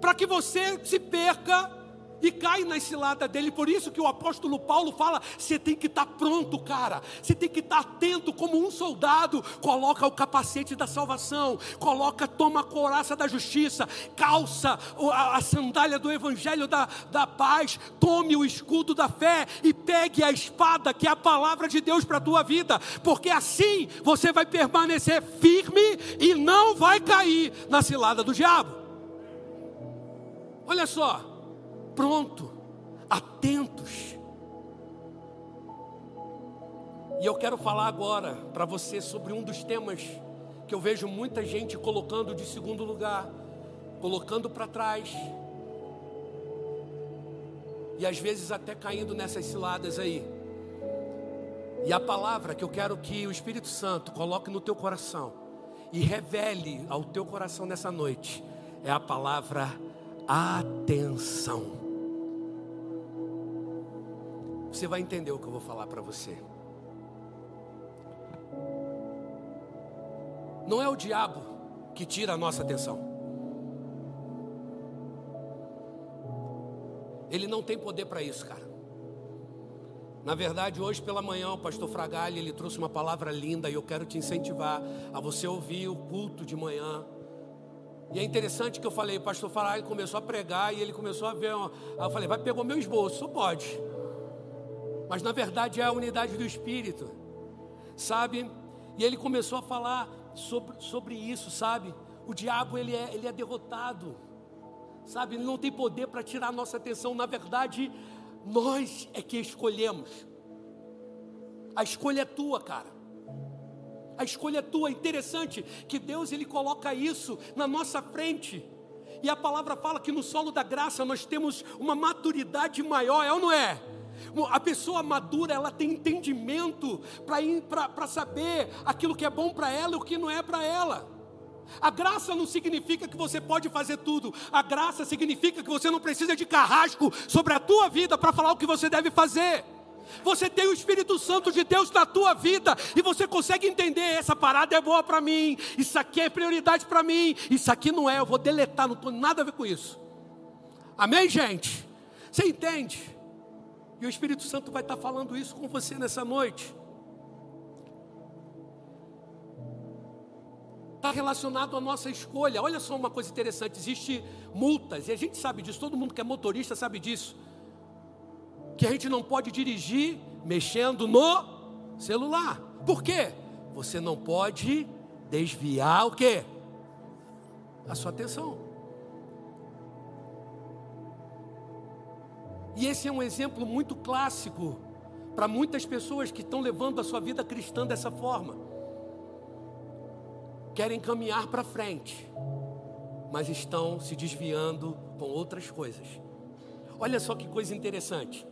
para que você se perca e cai na cilada dele. Por isso que o apóstolo Paulo fala: você tem que estar tá pronto, cara. Você tem que estar tá atento como um soldado. Coloca o capacete da salvação, coloca, toma a coraça da justiça, calça a, sandália do evangelho da, da paz, tome o escudo da fé e pegue a espada, que é a palavra de Deus para a tua vida, porque assim você vai permanecer firme e não vai cair na cilada do diabo. Olha só, pronto, atentos. E eu quero falar agora para você sobre um dos temas que eu vejo muita gente colocando de segundo lugar, colocando para trás, e às vezes até caindo nessas ciladas aí. E a palavra que eu quero que o Espírito Santo coloque no teu coração e revele ao teu coração nessa noite é a palavra atenção. Você vai entender o que eu vou falar para você. Não é o diabo que tira a nossa atenção. Ele não tem poder para isso, cara. Na verdade, hoje pela manhã, o pastor Fragalli, ele trouxe uma palavra linda e eu quero te incentivar a você ouvir o culto de manhã. E é interessante que eu falei, o pastor Fragalli começou a pregar e ele começou a ver. Eu falei, vai pegar o meu esboço, pode mas na verdade é a unidade do Espírito, sabe? E ele começou a falar sobre, sobre isso, sabe? O diabo ele é, ele é derrotado, sabe? Ele não tem poder para tirar a nossa atenção. Na verdade, nós é que escolhemos. A escolha é tua, cara. A escolha é tua. Interessante que Deus ele coloca isso na nossa frente. E a palavra fala que no solo da graça nós temos uma maturidade maior, é ou não é? A pessoa madura, ela tem entendimento para saber aquilo que é bom para ela e o que não é para ela. A graça não significa que você pode fazer tudo. A graça significa que você não precisa de carrasco sobre a tua vida para falar o que você deve fazer. Você tem o Espírito Santo de Deus na tua vida e você consegue entender essa parada é boa para mim, isso aqui é prioridade para mim, isso aqui não é, eu vou deletar, não tem nada a ver com isso. Amém, gente? Você entende? E o Espírito Santo vai estar falando isso com você nessa noite. está relacionado à nossa escolha. Olha só uma coisa interessante: existe multas, e a gente sabe disso, todo mundo que é motorista sabe disso. Que a gente não pode dirigir mexendo no celular. Por quê? Você não pode desviar o quê? A sua atenção. E esse é um exemplo muito clássico para muitas pessoas que estão levando a sua vida cristã dessa forma querem caminhar para frente, mas estão se desviando com outras coisas. Olha só que coisa interessante.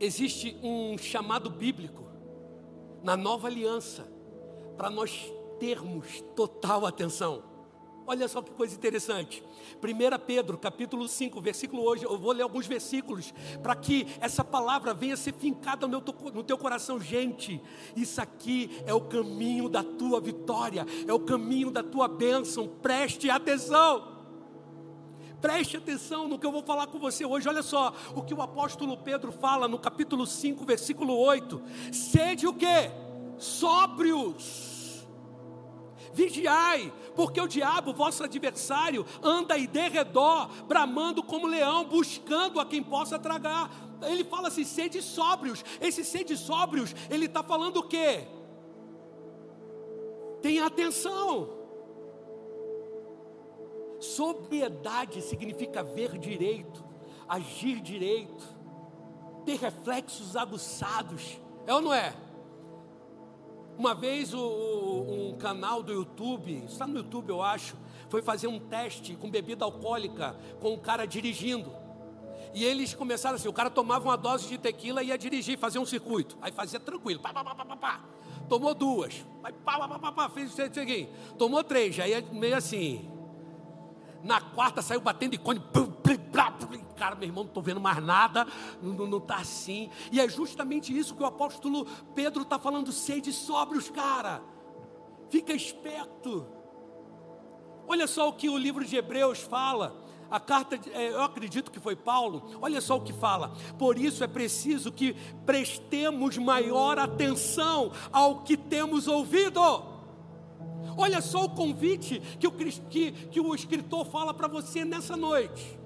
Existe um chamado bíblico na nova aliança para nós termos total atenção. Olha só que coisa interessante. 1 Pedro, capítulo 5, versículo hoje, eu vou ler alguns versículos para que essa palavra venha ser fincada no teu, coração. Gente, isso aqui é o caminho da tua vitória, é o caminho da tua bênção. Preste atenção. Preste atenção no que eu vou falar com você hoje. Olha só o que o apóstolo Pedro fala no capítulo 5, versículo 8. Sede o que? Sóbrios Vigiai, porque o diabo, vosso adversário, anda aí de redor, bramando como leão, buscando a quem possa tragar. Ele fala assim: sede sóbrios. Esse sede sóbrios, ele está falando o quê? Tenha atenção. Sobriedade significa ver direito, agir direito, ter reflexos aguçados. É ou não é? Uma vez o, um canal do YouTube, está no YouTube eu acho, foi fazer um teste com bebida alcoólica com um cara dirigindo. E eles começaram assim: o cara tomava uma dose de tequila e ia dirigir, fazer um circuito. Aí fazia tranquilo, pá, pá, pá, pá, pá. Tomou duas, aí pá, pá, pá, pá, pá fez isso aqui. Tomou três, aí é meio assim. Na quarta saiu batendo pum, pum, cara, meu irmão, não estou vendo mais nada, não está assim. E é justamente isso que o apóstolo Pedro está falando, sede sóbrios, cara. Fica esperto. Olha só o que o livro de Hebreus fala. A carta, é, eu acredito que foi Paulo, olha só o que fala. Por isso é preciso que prestemos maior atenção ao que temos ouvido. Olha só o convite que o, que, que o escritor fala para você nessa noite.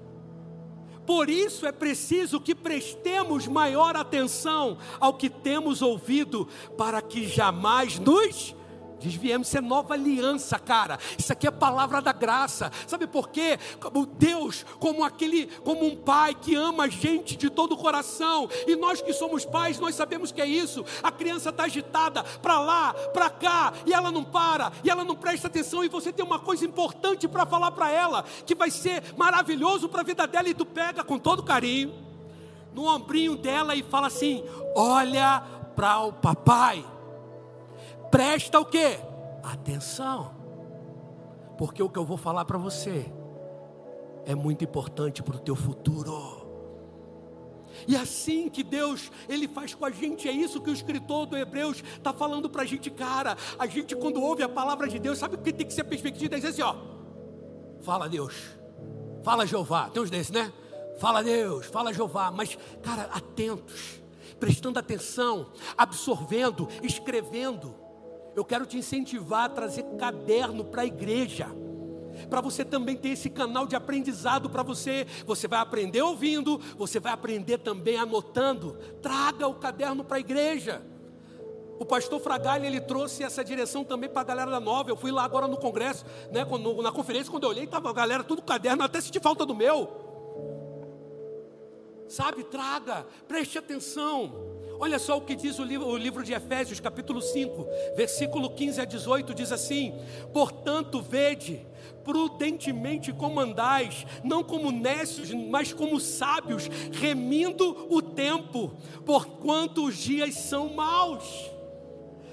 Por isso é preciso que prestemos maior atenção ao que temos ouvido, para que jamais nos Desviemos, isso é nova aliança, cara. Isso aqui é palavra da graça. Sabe por quê? Como Deus, como aquele, como um pai que ama a gente de todo o coração. E nós que somos pais, nós sabemos que é isso. A criança está agitada para lá, para cá, e ela não para, e ela não presta atenção. E você tem uma coisa importante para falar para ela, que vai ser maravilhoso para a vida dela, e tu pega com todo carinho no ombrinho dela e fala assim: Olha para o papai presta o que? Atenção. Porque o que eu vou falar para você é muito importante para o teu futuro. E assim que Deus ele faz com a gente, é isso que o escritor do Hebreus está falando para a gente, cara. A gente quando ouve a palavra de Deus, sabe o que tem que ser perspectiva? É dizer assim, ó, fala Deus, fala Jeová, tem uns desses, né? Fala Deus, fala Jeová, mas cara, atentos, prestando atenção, absorvendo, escrevendo eu quero te incentivar a trazer caderno para a igreja. Para você também ter esse canal de aprendizado para você. Você vai aprender ouvindo, você vai aprender também anotando. Traga o caderno para a igreja. O pastor Fragalha, ele trouxe essa direção também para a galera da nova. Eu fui lá agora no congresso, né, quando, na conferência, quando eu olhei, estava a galera tudo caderno, até senti falta do meu. Sabe, traga, preste atenção. Olha só o que diz o livro, o livro de Efésios, capítulo 5, versículo 15 a 18, diz assim: Portanto, vede, prudentemente comandais, não como nécios, mas como sábios, remindo o tempo, porquanto os dias são maus.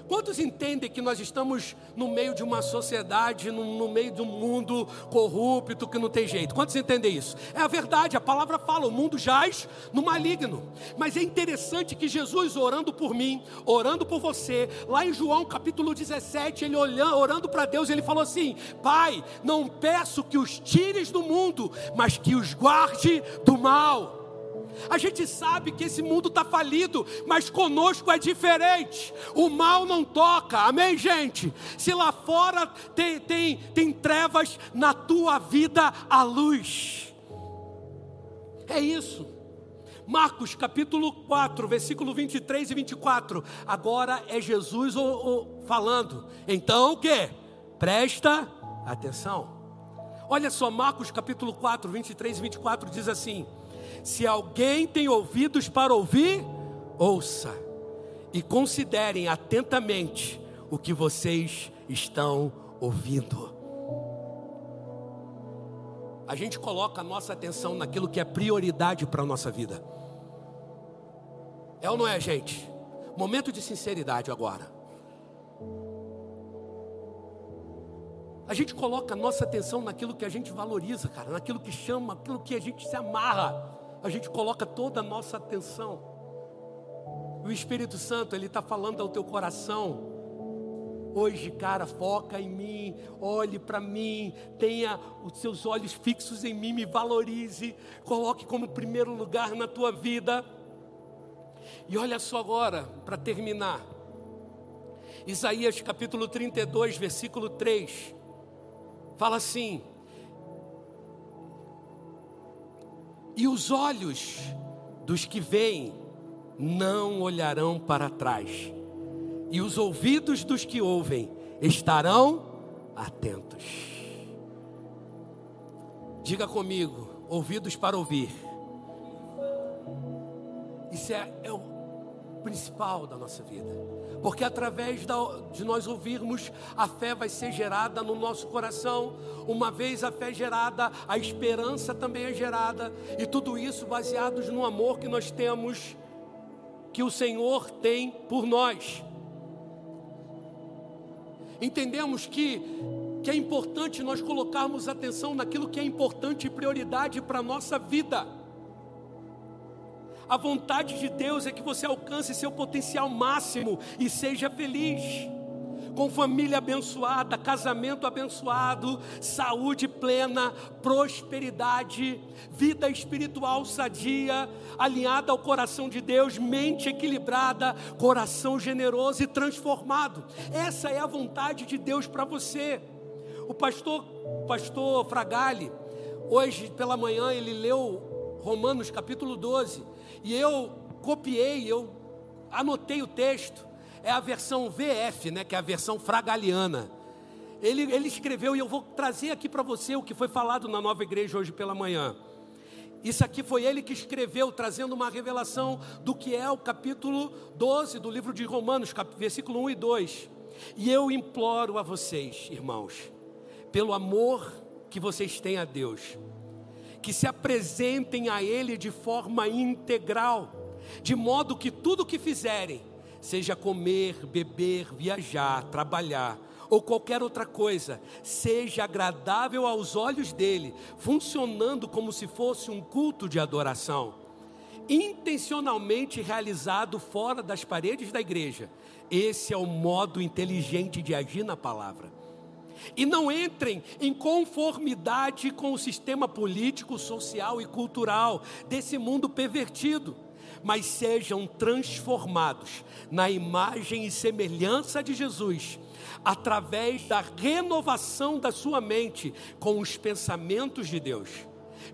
Quantos entendem que nós estamos no meio de uma sociedade, no, no, meio de um mundo corrupto que não tem jeito? Quantos entendem isso? É a verdade, a palavra fala: o mundo jaz no maligno. Mas é interessante que Jesus, orando por mim, orando por você, lá em João capítulo 17, ele olhando, orando para Deus, ele falou assim: Pai, não peço que os tires do mundo, mas que os guarde do mal. A gente sabe que esse mundo está falido, mas conosco é diferente. O mal não toca, amém, gente? Se lá fora tem, tem, tem trevas, na tua vida a luz. É isso. Marcos capítulo 4, versículo 23 e 24. Agora é Jesus o, o, falando. Então o que? Presta atenção. Olha só, Marcos capítulo 4, 23 e 24 diz assim: se alguém tem ouvidos para ouvir, ouça e considerem atentamente o que vocês estão ouvindo. A gente coloca a nossa atenção naquilo que é prioridade para a nossa vida. É ou não é, gente? Momento de sinceridade agora. A gente coloca a nossa atenção naquilo que a gente valoriza, cara, naquilo que chama, naquilo que a gente se amarra a gente coloca toda a nossa atenção. O Espírito Santo, Ele está falando ao teu coração. Hoje, cara, foca em mim, olhe para mim, tenha os seus olhos fixos em mim, me valorize, coloque como primeiro lugar na tua vida. E olha só agora, para terminar, Isaías capítulo 32, versículo 3, fala assim: E os olhos dos que veem não olharão para trás, e os ouvidos dos que ouvem estarão atentos. Diga comigo, ouvidos para ouvir. Isso é, é o principal da nossa vida porque através de nós ouvirmos, a fé vai ser gerada no nosso coração. Uma vez a fé gerada, a esperança também é gerada, e tudo isso baseados no amor que nós temos, que o Senhor tem por nós. Entendemos que, que é importante nós colocarmos atenção naquilo que é importante e prioridade para a nossa vida. A vontade de Deus é que você alcance seu potencial máximo e seja feliz. Com família abençoada, casamento abençoado, saúde plena, prosperidade, vida espiritual sadia, alinhada ao coração de Deus, mente equilibrada, coração generoso e transformado. Essa é a vontade de Deus para você. O pastor, pastor Fragale, hoje pela manhã, ele leu Romanos capítulo 12. E eu copiei, eu anotei o texto. É a versão VF, né, que é a versão fragaliana. Ele, ele escreveu, e eu vou trazer aqui para você o que foi falado na nova igreja hoje pela manhã. Isso aqui foi ele que escreveu, trazendo uma revelação do que é o capítulo 12 do livro de Romanos, versículo 1 e 2. E eu imploro a vocês, irmãos, pelo amor que vocês têm a Deus, que se apresentem a Ele de forma integral, de modo que tudo o que fizerem, seja comer, beber, viajar, trabalhar ou qualquer outra coisa, seja agradável aos olhos dele, funcionando como se fosse um culto de adoração, intencionalmente realizado fora das paredes da igreja. Esse é o modo inteligente de agir na palavra e não entrem em conformidade com o sistema político, social e cultural desse mundo pervertido, mas sejam transformados na imagem e semelhança de Jesus, através da renovação da sua mente com os pensamentos de Deus.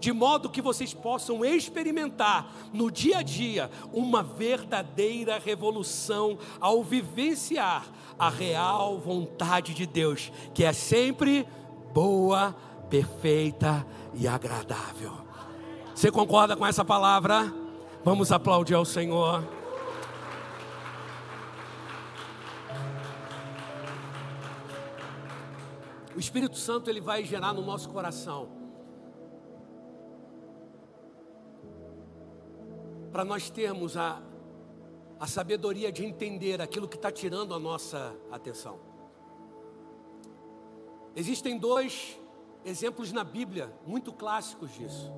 De modo que vocês possam experimentar no dia a dia uma verdadeira revolução ao vivenciar a real vontade de Deus, que é sempre boa, perfeita e agradável. Você concorda com essa palavra? Vamos aplaudir ao Senhor. O Espírito Santo ele vai gerar no nosso coração para nós termos a, a sabedoria de entender aquilo que está tirando a nossa atenção. Existem dois exemplos na Bíblia muito clássicos disso.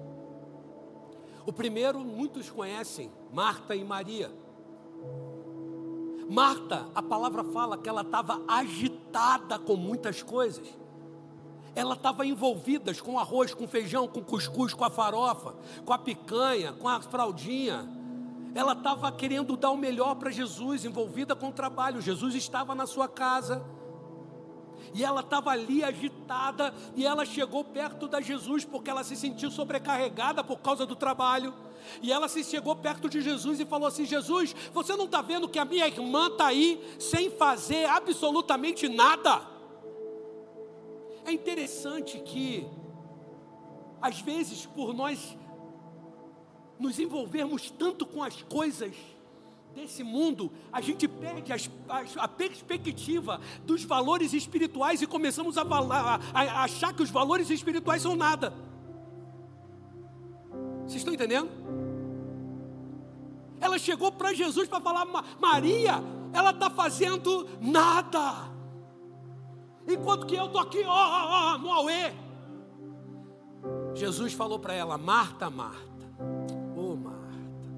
O primeiro, muitos conhecem, Marta e Maria. Marta, a palavra fala que ela estava agitada com muitas coisas. Ela estava envolvida com arroz, com feijão, com cuscuz, com a farofa, com a picanha, com a fraldinha. Ela estava querendo dar o melhor para Jesus, envolvida com o trabalho. Jesus estava na sua casa. E ela estava ali agitada, e ela chegou perto da Jesus porque ela se sentiu sobrecarregada por causa do trabalho. E ela se chegou perto de Jesus e falou assim: Jesus, você não está vendo que a minha irmã está aí sem fazer absolutamente nada? É interessante que, às vezes, por nós nos envolvermos tanto com as coisas desse mundo, a gente perde as, as, a perspectiva dos valores espirituais e começamos a, a, a achar que os valores espirituais são nada. Vocês estão entendendo? Ela chegou para Jesus para falar: Maria, ela está fazendo nada. Enquanto que eu estou aqui, ó, ó, ó, no Aue. Jesus falou para ela: Marta, Marta, ô oh, Marta,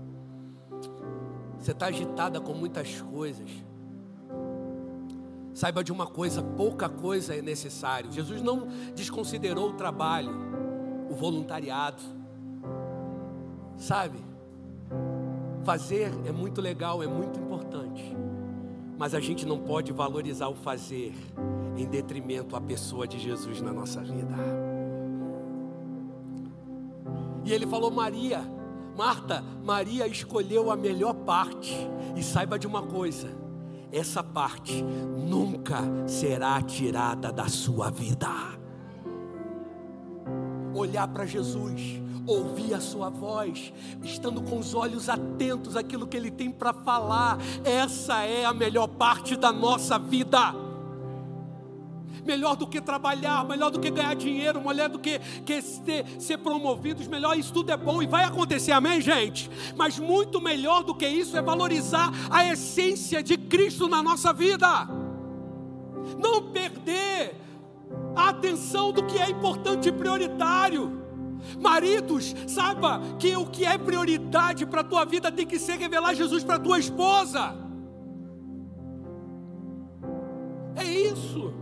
você está agitada com muitas coisas. Saiba de uma coisa: pouca coisa é necessário. Jesus não desconsiderou o trabalho, o voluntariado. Sabe? Fazer é muito legal, é muito importante. Mas a gente não pode valorizar o fazer em detrimento à pessoa de Jesus na nossa vida. E ele falou: Maria, Marta, Maria escolheu a melhor parte. E saiba de uma coisa: essa parte nunca será tirada da sua vida. Olhar para Jesus, ouvir a sua voz, estando com os olhos atentos àquilo que ele tem para falar, essa é a melhor parte da nossa vida melhor do que trabalhar, melhor do que ganhar dinheiro, melhor do que, que ser, ser promovidos, melhor, isso tudo é bom e vai acontecer, amém, gente? Mas muito melhor do que isso é valorizar a essência de Cristo na nossa vida, não perder a atenção do que é importante e prioritário. Maridos, saiba que o que é prioridade para a tua vida tem que ser revelar Jesus para a tua esposa. É isso.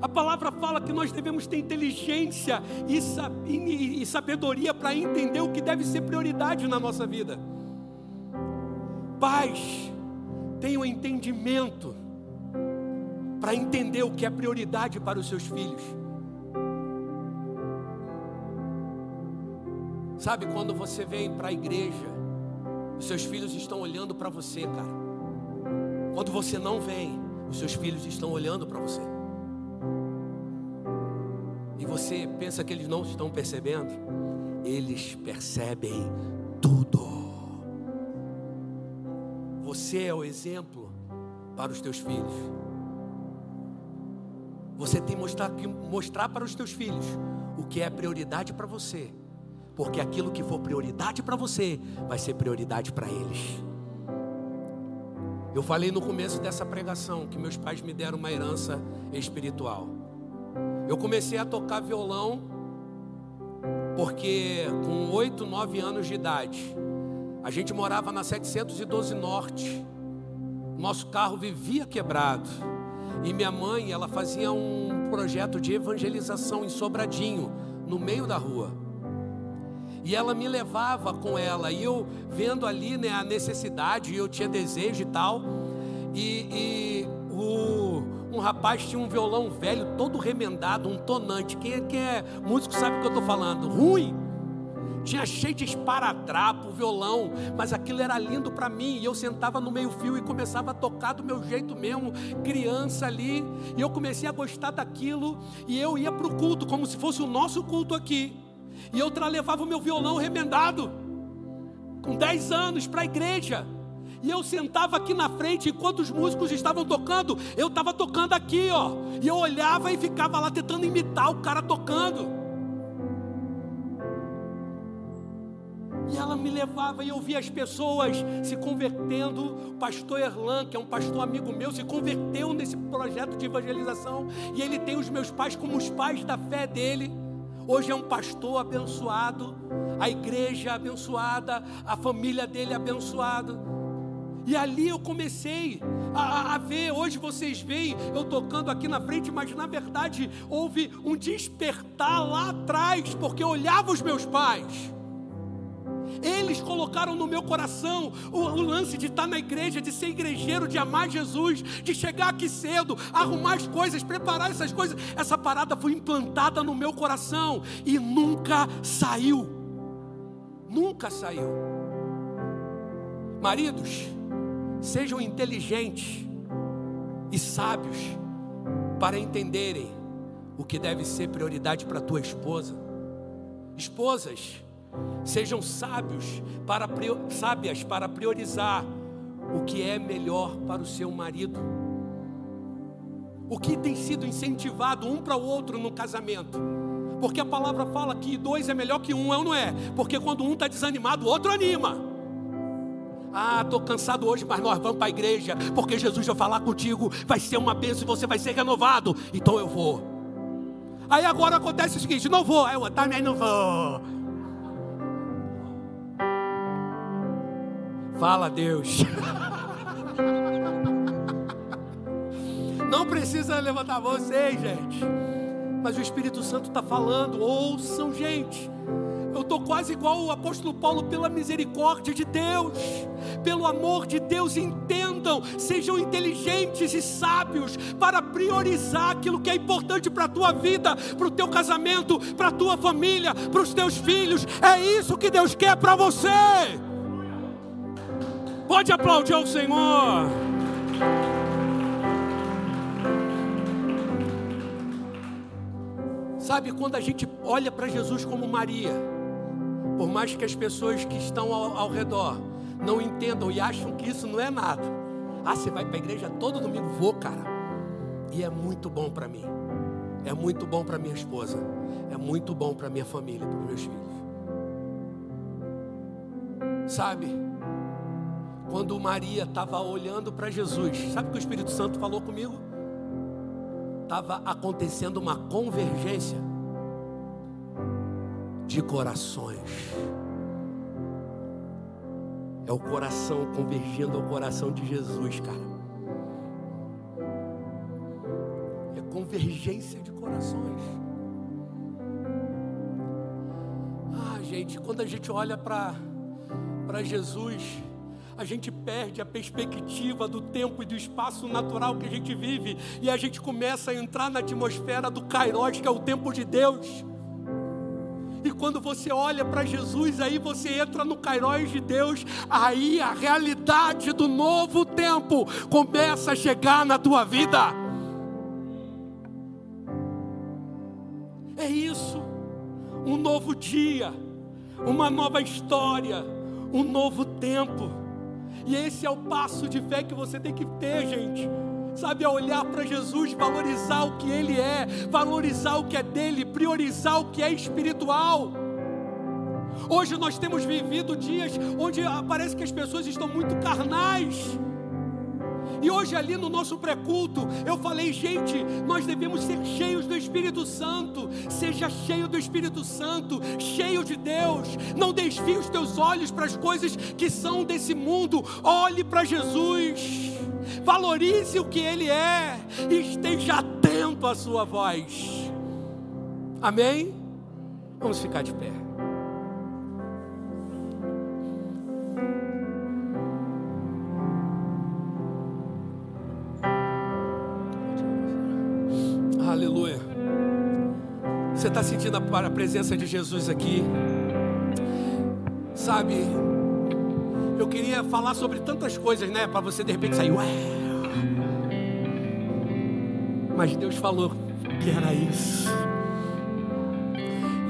A palavra fala que nós devemos ter inteligência e, sabedoria para entender o que deve ser prioridade na nossa vida. Pais, tenham entendimento para entender o que é prioridade para os seus filhos. Sabe quando você vem para a igreja, os seus filhos estão olhando para você, cara. Quando você não vem, os seus filhos estão olhando para você e você pensa que eles não estão percebendo, eles percebem tudo. Você é o exemplo para os teus filhos. Você tem mostrar, que mostrar para os teus filhos o que é prioridade para você, porque aquilo que for prioridade para você vai ser prioridade para eles. Eu falei no começo dessa pregação que meus pais me deram uma herança espiritual. Eu comecei a tocar violão porque com 8, 9 anos de idade, a gente morava na 712 Norte. Nosso carro vivia quebrado. E minha mãe, ela fazia um projeto de evangelização em Sobradinho, no meio da rua. E ela me levava com ela, e eu vendo ali né, a necessidade, eu tinha desejo e tal. E, e o rapaz tinha um violão velho, todo remendado, um tonante. Quem é, quem é músico sabe o que eu estou falando. Ruim. Tinha cheio de esparadrapo, violão, mas aquilo era lindo para mim. E eu sentava no meio-fio e começava a tocar do meu jeito mesmo, criança ali. E eu comecei a gostar daquilo. E eu ia para o culto, como se fosse o nosso culto aqui. E eu levava o meu violão remendado, com 10 anos, para a igreja. E eu sentava aqui na frente, enquanto os músicos estavam tocando, eu estava tocando aqui, ó. E eu olhava e ficava lá tentando imitar o cara tocando. E ela me levava e eu via as pessoas se convertendo. O pastor Erlan, que é um pastor amigo meu, se converteu nesse projeto de evangelização. E ele tem os meus pais como os pais da fé dele. Hoje é um pastor abençoado, a igreja abençoada, a família dele abençoada. E ali eu comecei a, a, ver. Hoje vocês veem eu tocando aqui na frente, mas na verdade houve um despertar lá atrás, porque eu olhava os meus pais. Eles colocaram no meu coração o, o, lance de estar na igreja, de ser igrejeiro, de amar Jesus, de chegar aqui cedo, arrumar as coisas, preparar essas coisas. Essa parada foi implantada no meu coração e nunca saiu. Nunca saiu. Maridos, sejam inteligentes e sábios para entenderem o que deve ser prioridade para tua esposa. Esposas, Sejam sábios para, sábias para priorizar o que é melhor para o seu marido. O que tem sido incentivado um para o outro no casamento. Porque a palavra fala que dois é melhor que um, é ou não é? Porque quando um está desanimado, o outro anima. Ah, estou cansado hoje, mas nós vamos para a igreja, porque Jesus vai falar contigo, vai ser uma bênção e você vai ser renovado. Então eu vou. Aí agora acontece o seguinte: não vou, eu também não vou. Fala, Deus. Não precisa levantar vocês, gente. Mas o Espírito Santo está falando. Ouçam, gente. Eu estou quase igual o apóstolo Paulo, pela misericórdia de Deus, pelo amor de Deus, entendam, sejam inteligentes e sábios para priorizar aquilo que é importante para a tua vida, para o teu casamento, para a tua família, para os teus filhos. É isso que Deus quer para você. Pode aplaudir ao Senhor. Sabe, quando a gente olha para Jesus como Maria, por mais que as pessoas que estão ao, ao, redor não entendam e acham que isso não é nada. Ah, você vai para a igreja todo domingo? Vou, cara. E é muito bom para mim. É muito bom para minha esposa. É muito bom para minha família, para meus filhos. Sabe? Quando Maria estava olhando para Jesus, sabe o que o Espírito Santo falou comigo? Estava acontecendo uma convergência de corações. É o coração convergindo ao coração de Jesus, cara. É convergência de corações. Ah, gente, quando a gente olha para Jesus, a gente perde a perspectiva do tempo e do espaço natural que a gente vive e a gente começa a entrar na atmosfera do Kairos, que é o tempo de Deus. E quando você olha para Jesus, aí você entra no Kairos de Deus, aí a realidade do novo tempo começa a chegar na tua vida. É isso, um novo dia, uma nova história, um novo tempo. E esse é o passo de fé que você tem que ter, gente. Sabe, a olhar para Jesus, valorizar o que Ele é, valorizar o que é dele, priorizar o que é espiritual. Hoje nós temos vivido dias onde parece que as pessoas estão muito carnais. E hoje, ali no nosso pré-culto, eu falei, gente, nós devemos ser cheios do Espírito Santo. Seja cheio do Espírito Santo, cheio de Deus. Não desvie os teus olhos para as coisas que são desse mundo. Olhe para Jesus. Valorize o que Ele é esteja atento à Sua voz. Amém? Vamos ficar de pé. Sentindo a presença de Jesus aqui? Sabe, eu queria falar sobre tantas coisas, né? Para você de repente sair, ué. Mas Deus falou que era isso.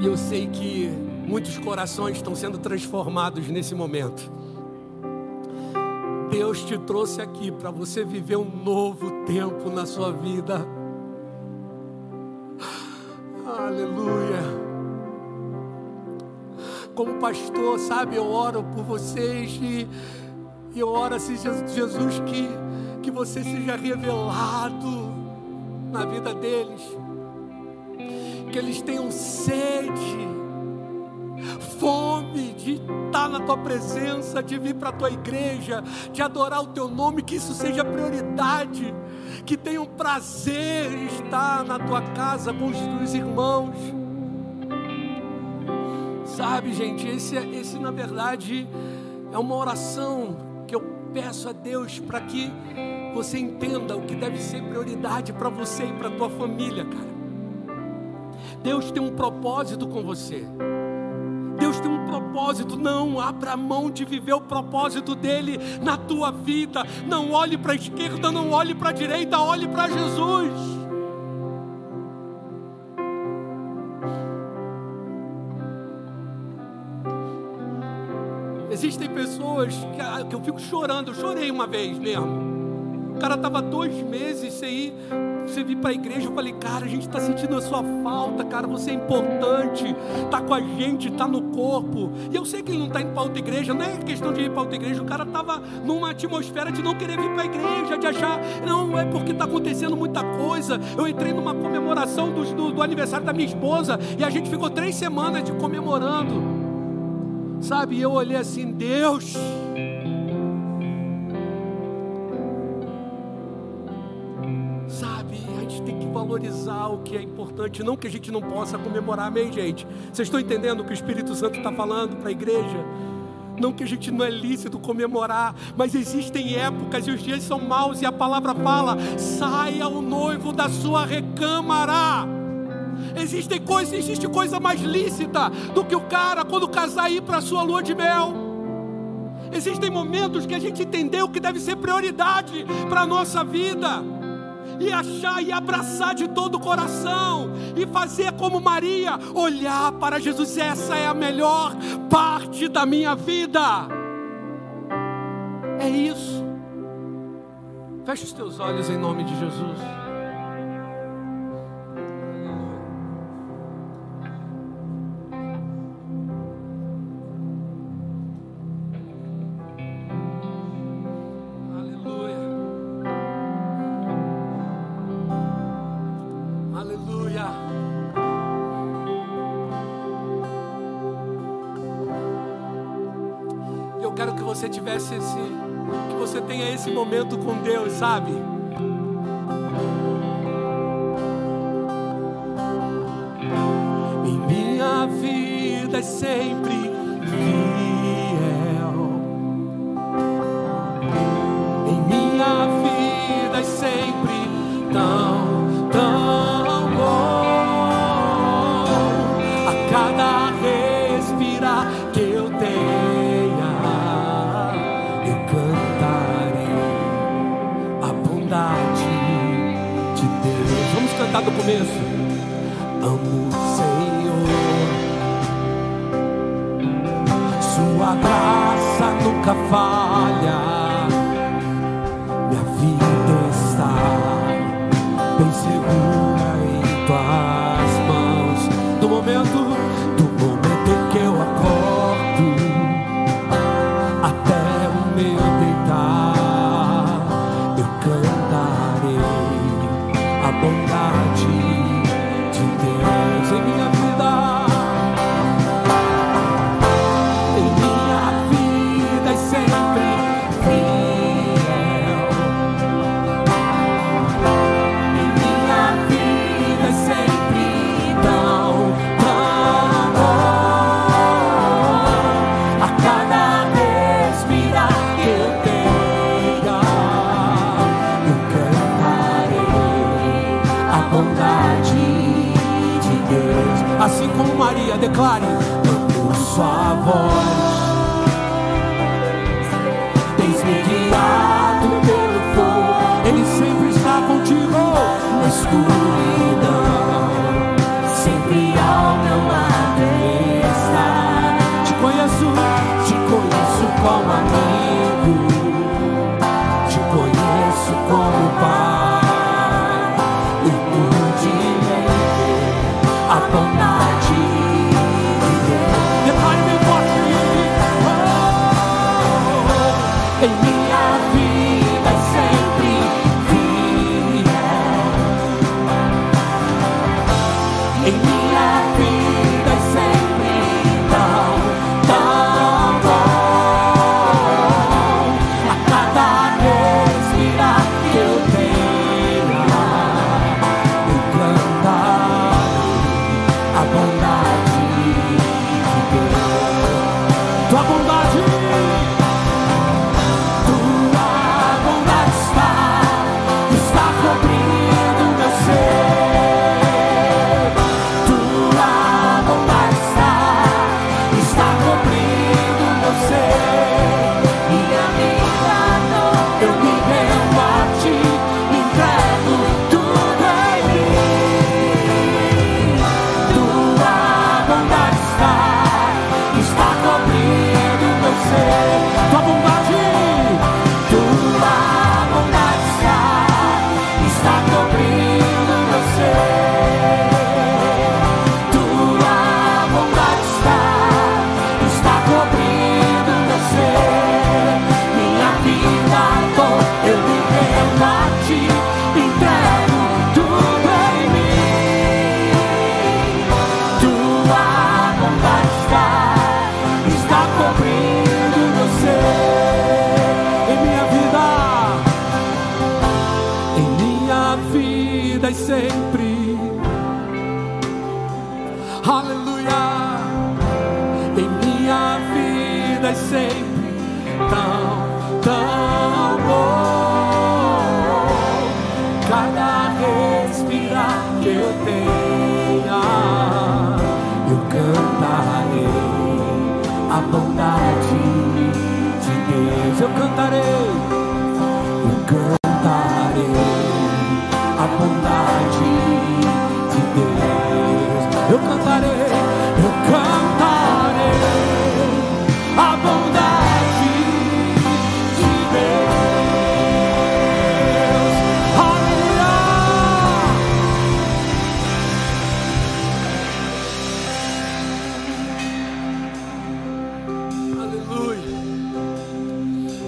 E eu sei que muitos corações estão sendo transformados nesse momento. Deus te trouxe aqui para você viver um novo tempo na sua vida. Como pastor, sabe, eu oro por vocês e, eu oro assim, Jesus, que, que você seja revelado na vida deles, que eles tenham sede fome de estar na tua presença, de vir para a tua igreja, de adorar o teu nome, que isso seja prioridade, que tenham prazer estar na tua casa com os teus irmãos. Sabe, gente, esse, esse na verdade é uma oração que eu peço a Deus para que você entenda o que deve ser prioridade para você e para tua família, cara. Deus tem um propósito com você. Deus tem um propósito. Não abra mão de viver o propósito dele na tua vida. Não olhe para a esquerda, não olhe para a direita, olhe para Jesus. Existem pessoas que, ah, que eu fico chorando. Eu chorei uma vez mesmo. O cara estava dois meses sem ir vir para a igreja, eu falei, cara, a gente está sentindo a sua falta, cara, você é importante, está com a gente, está no corpo. E eu sei que ele não está indo para outra igreja, não é questão de ir para outra igreja, o cara estava numa atmosfera de não querer vir para a igreja, de achar, não, é porque está acontecendo muita coisa. Eu entrei numa comemoração do, do, do aniversário da minha esposa e a gente ficou três semanas de comemorando. Sabe, eu olhei assim, Deus. valorizar o que é importante, não que a gente não possa comemorar, amém, gente? Vocês estão entendendo o que o Espírito Santo está falando para a igreja? Não que a gente não é lícito comemorar, mas existem épocas e os dias são maus, e a palavra fala: saia o noivo da sua recâmara. Existem coisas, existe coisa mais lícita do que o cara, quando casar, ir para a sua lua de mel. Existem momentos que a gente entendeu que deve ser prioridade para a nossa vida e achar e abraçar de todo o coração e fazer como Maria, olhar para Jesus. Essa é a melhor parte da minha vida. É isso. Feche os teus olhos em nome de Jesus. Sabe? Em minha vida é sempre do começo. Amo Senhor, Sua graça nunca falha.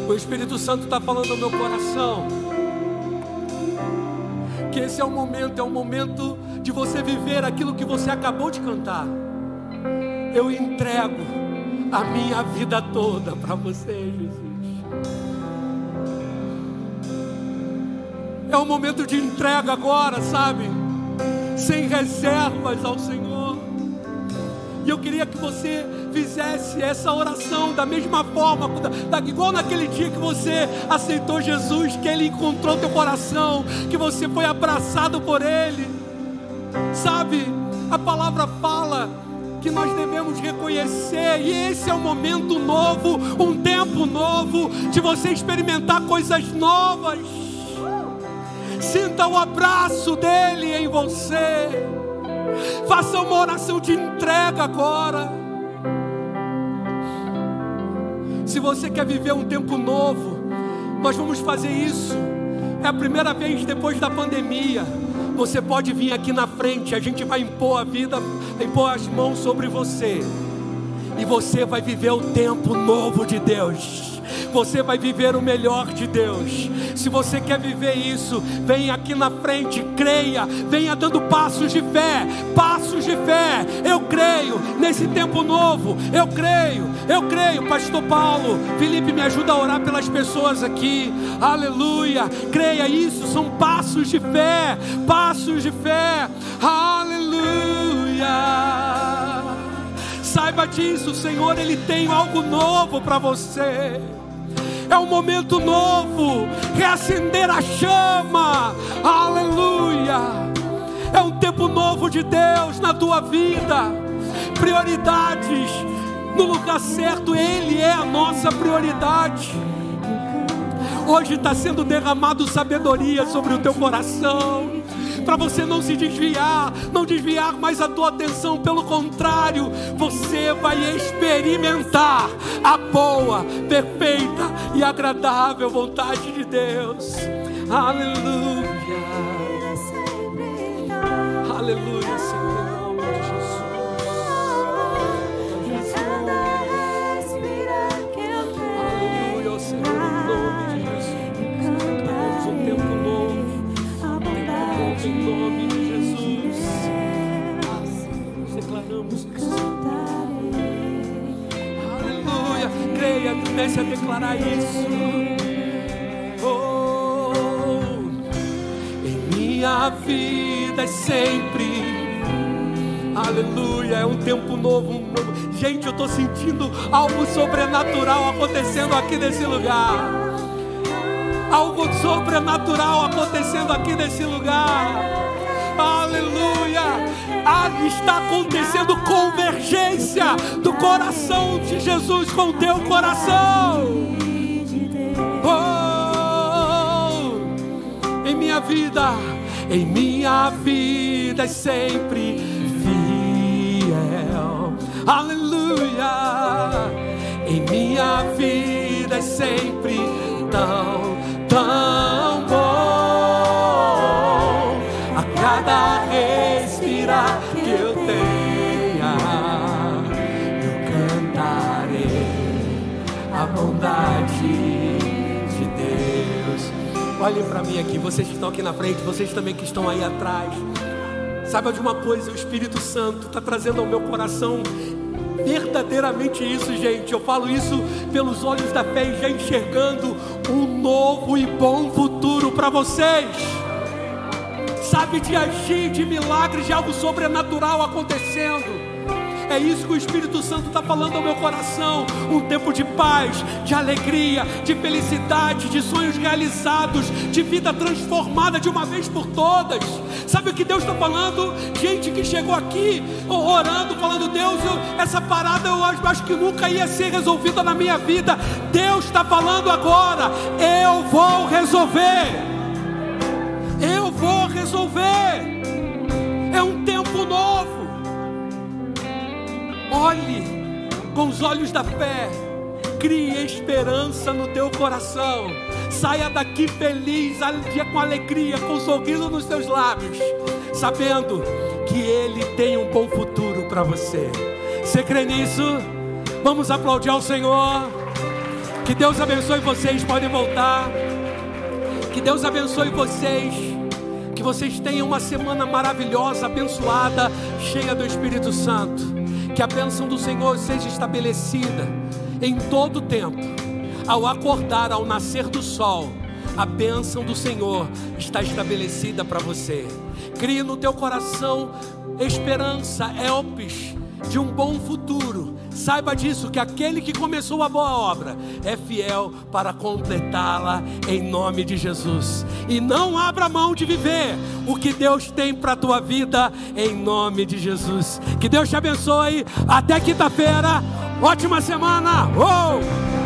O Espírito Santo está falando ao meu coração que esse é o momento, é o momento de você viver aquilo que você acabou de cantar. Eu entrego a minha vida toda para você, Jesus. É o momento de entrega agora, sabe? Sem reservas ao Senhor. E eu queria que você fizesse essa oração da mesma forma, da, igual naquele dia que você aceitou Jesus, que Ele encontrou teu coração, que você foi abraçado por Ele. Sabe, a palavra fala que nós devemos reconhecer, e esse é um momento novo, um tempo novo, de você experimentar coisas novas. Sinta o abraço dele em você. Faça uma oração de entrega agora. Se você quer viver um tempo novo, nós vamos fazer isso. É a primeira vez depois da pandemia. Você pode vir aqui na frente, a gente vai impor a vida, impor as mãos sobre você. E você vai viver o tempo novo de Deus. Você vai viver o melhor de Deus. Se você quer viver isso, venha aqui na frente, creia, venha dando passos de fé, passos de fé. Eu creio nesse tempo novo. Eu creio, eu creio, Pastor Paulo. Felipe, me ajuda a orar pelas pessoas aqui. Aleluia. Creia isso, são passos de fé, passos de fé. Aleluia. Saiba disso, o Senhor, Ele tem algo novo para você. É um momento novo, reacender a chama, aleluia. tempo de Deus na tua vida, prioridades. No lugar certo, Ele é a nossa prioridade. Hoje está sendo derramado sabedoria sobre o teu coração para você não se desviar, não desviar mais a tua atenção, pelo contrário, você vai experimentar a boa, perfeita e agradável vontade de Deus. Aleluia. Aleluia, comece a declarar isso. Oh, em minha vida é sempre. Aleluia, é um tempo novo, um novo. Gente, eu estou sentindo algo sobrenatural acontecendo aqui nesse lugar. Algo sobrenatural acontecendo aqui nesse lugar. Aleluia está acontecendo convergência do coração de Jesus com o teu coração. Oh, em minha vida, em minha vida é sempre fiel. Aleluia. Em minha vida é sempre tão, tão de Deus. Olhem para mim aqui, vocês que estão aqui na frente, vocês também que estão aí atrás. Saiba de uma coisa, o Espírito Santo está trazendo ao meu coração verdadeiramente isso, gente. Eu falo isso pelos olhos da fé e já enxergando um novo e bom futuro para vocês sabe, de agir, de milagres, de algo sobrenatural acontecendo. É isso que o Espírito Santo está falando ao meu coração. Um tempo de paz, de alegria, de felicidade, de sonhos realizados, de vida transformada de uma vez por todas. Sabe o que Deus está falando? Gente que chegou aqui orando, falando: Deus, eu, essa parada eu acho que nunca ia ser resolvida na minha vida. Deus está falando agora: eu vou resolver vou resolver. Olhe com os olhos da fé. Crie esperança no teu coração. Saia daqui feliz, com alegria, com um sorriso nos teus lábios, sabendo que Ele tem um bom futuro para você. Você crê nisso? Vamos aplaudir ao Senhor. Que Deus abençoe vocês. Podem voltar. Que Deus abençoe vocês. Que vocês tenham uma semana maravilhosa, abençoada, cheia do Espírito Santo. Que a bênção do Senhor seja estabelecida em todo o tempo. Ao acordar, ao nascer do sol, a bênção do Senhor está estabelecida para você. Crie no teu coração esperança, elpis de um bom futuro Saiba disso, que aquele que começou a boa obra é fiel para completá-la em nome de Jesus. E não abra mão de viver o que Deus tem para a tua vida em nome de Jesus. Que Deus te abençoe. Até quinta-feira. Ótima semana. Uou!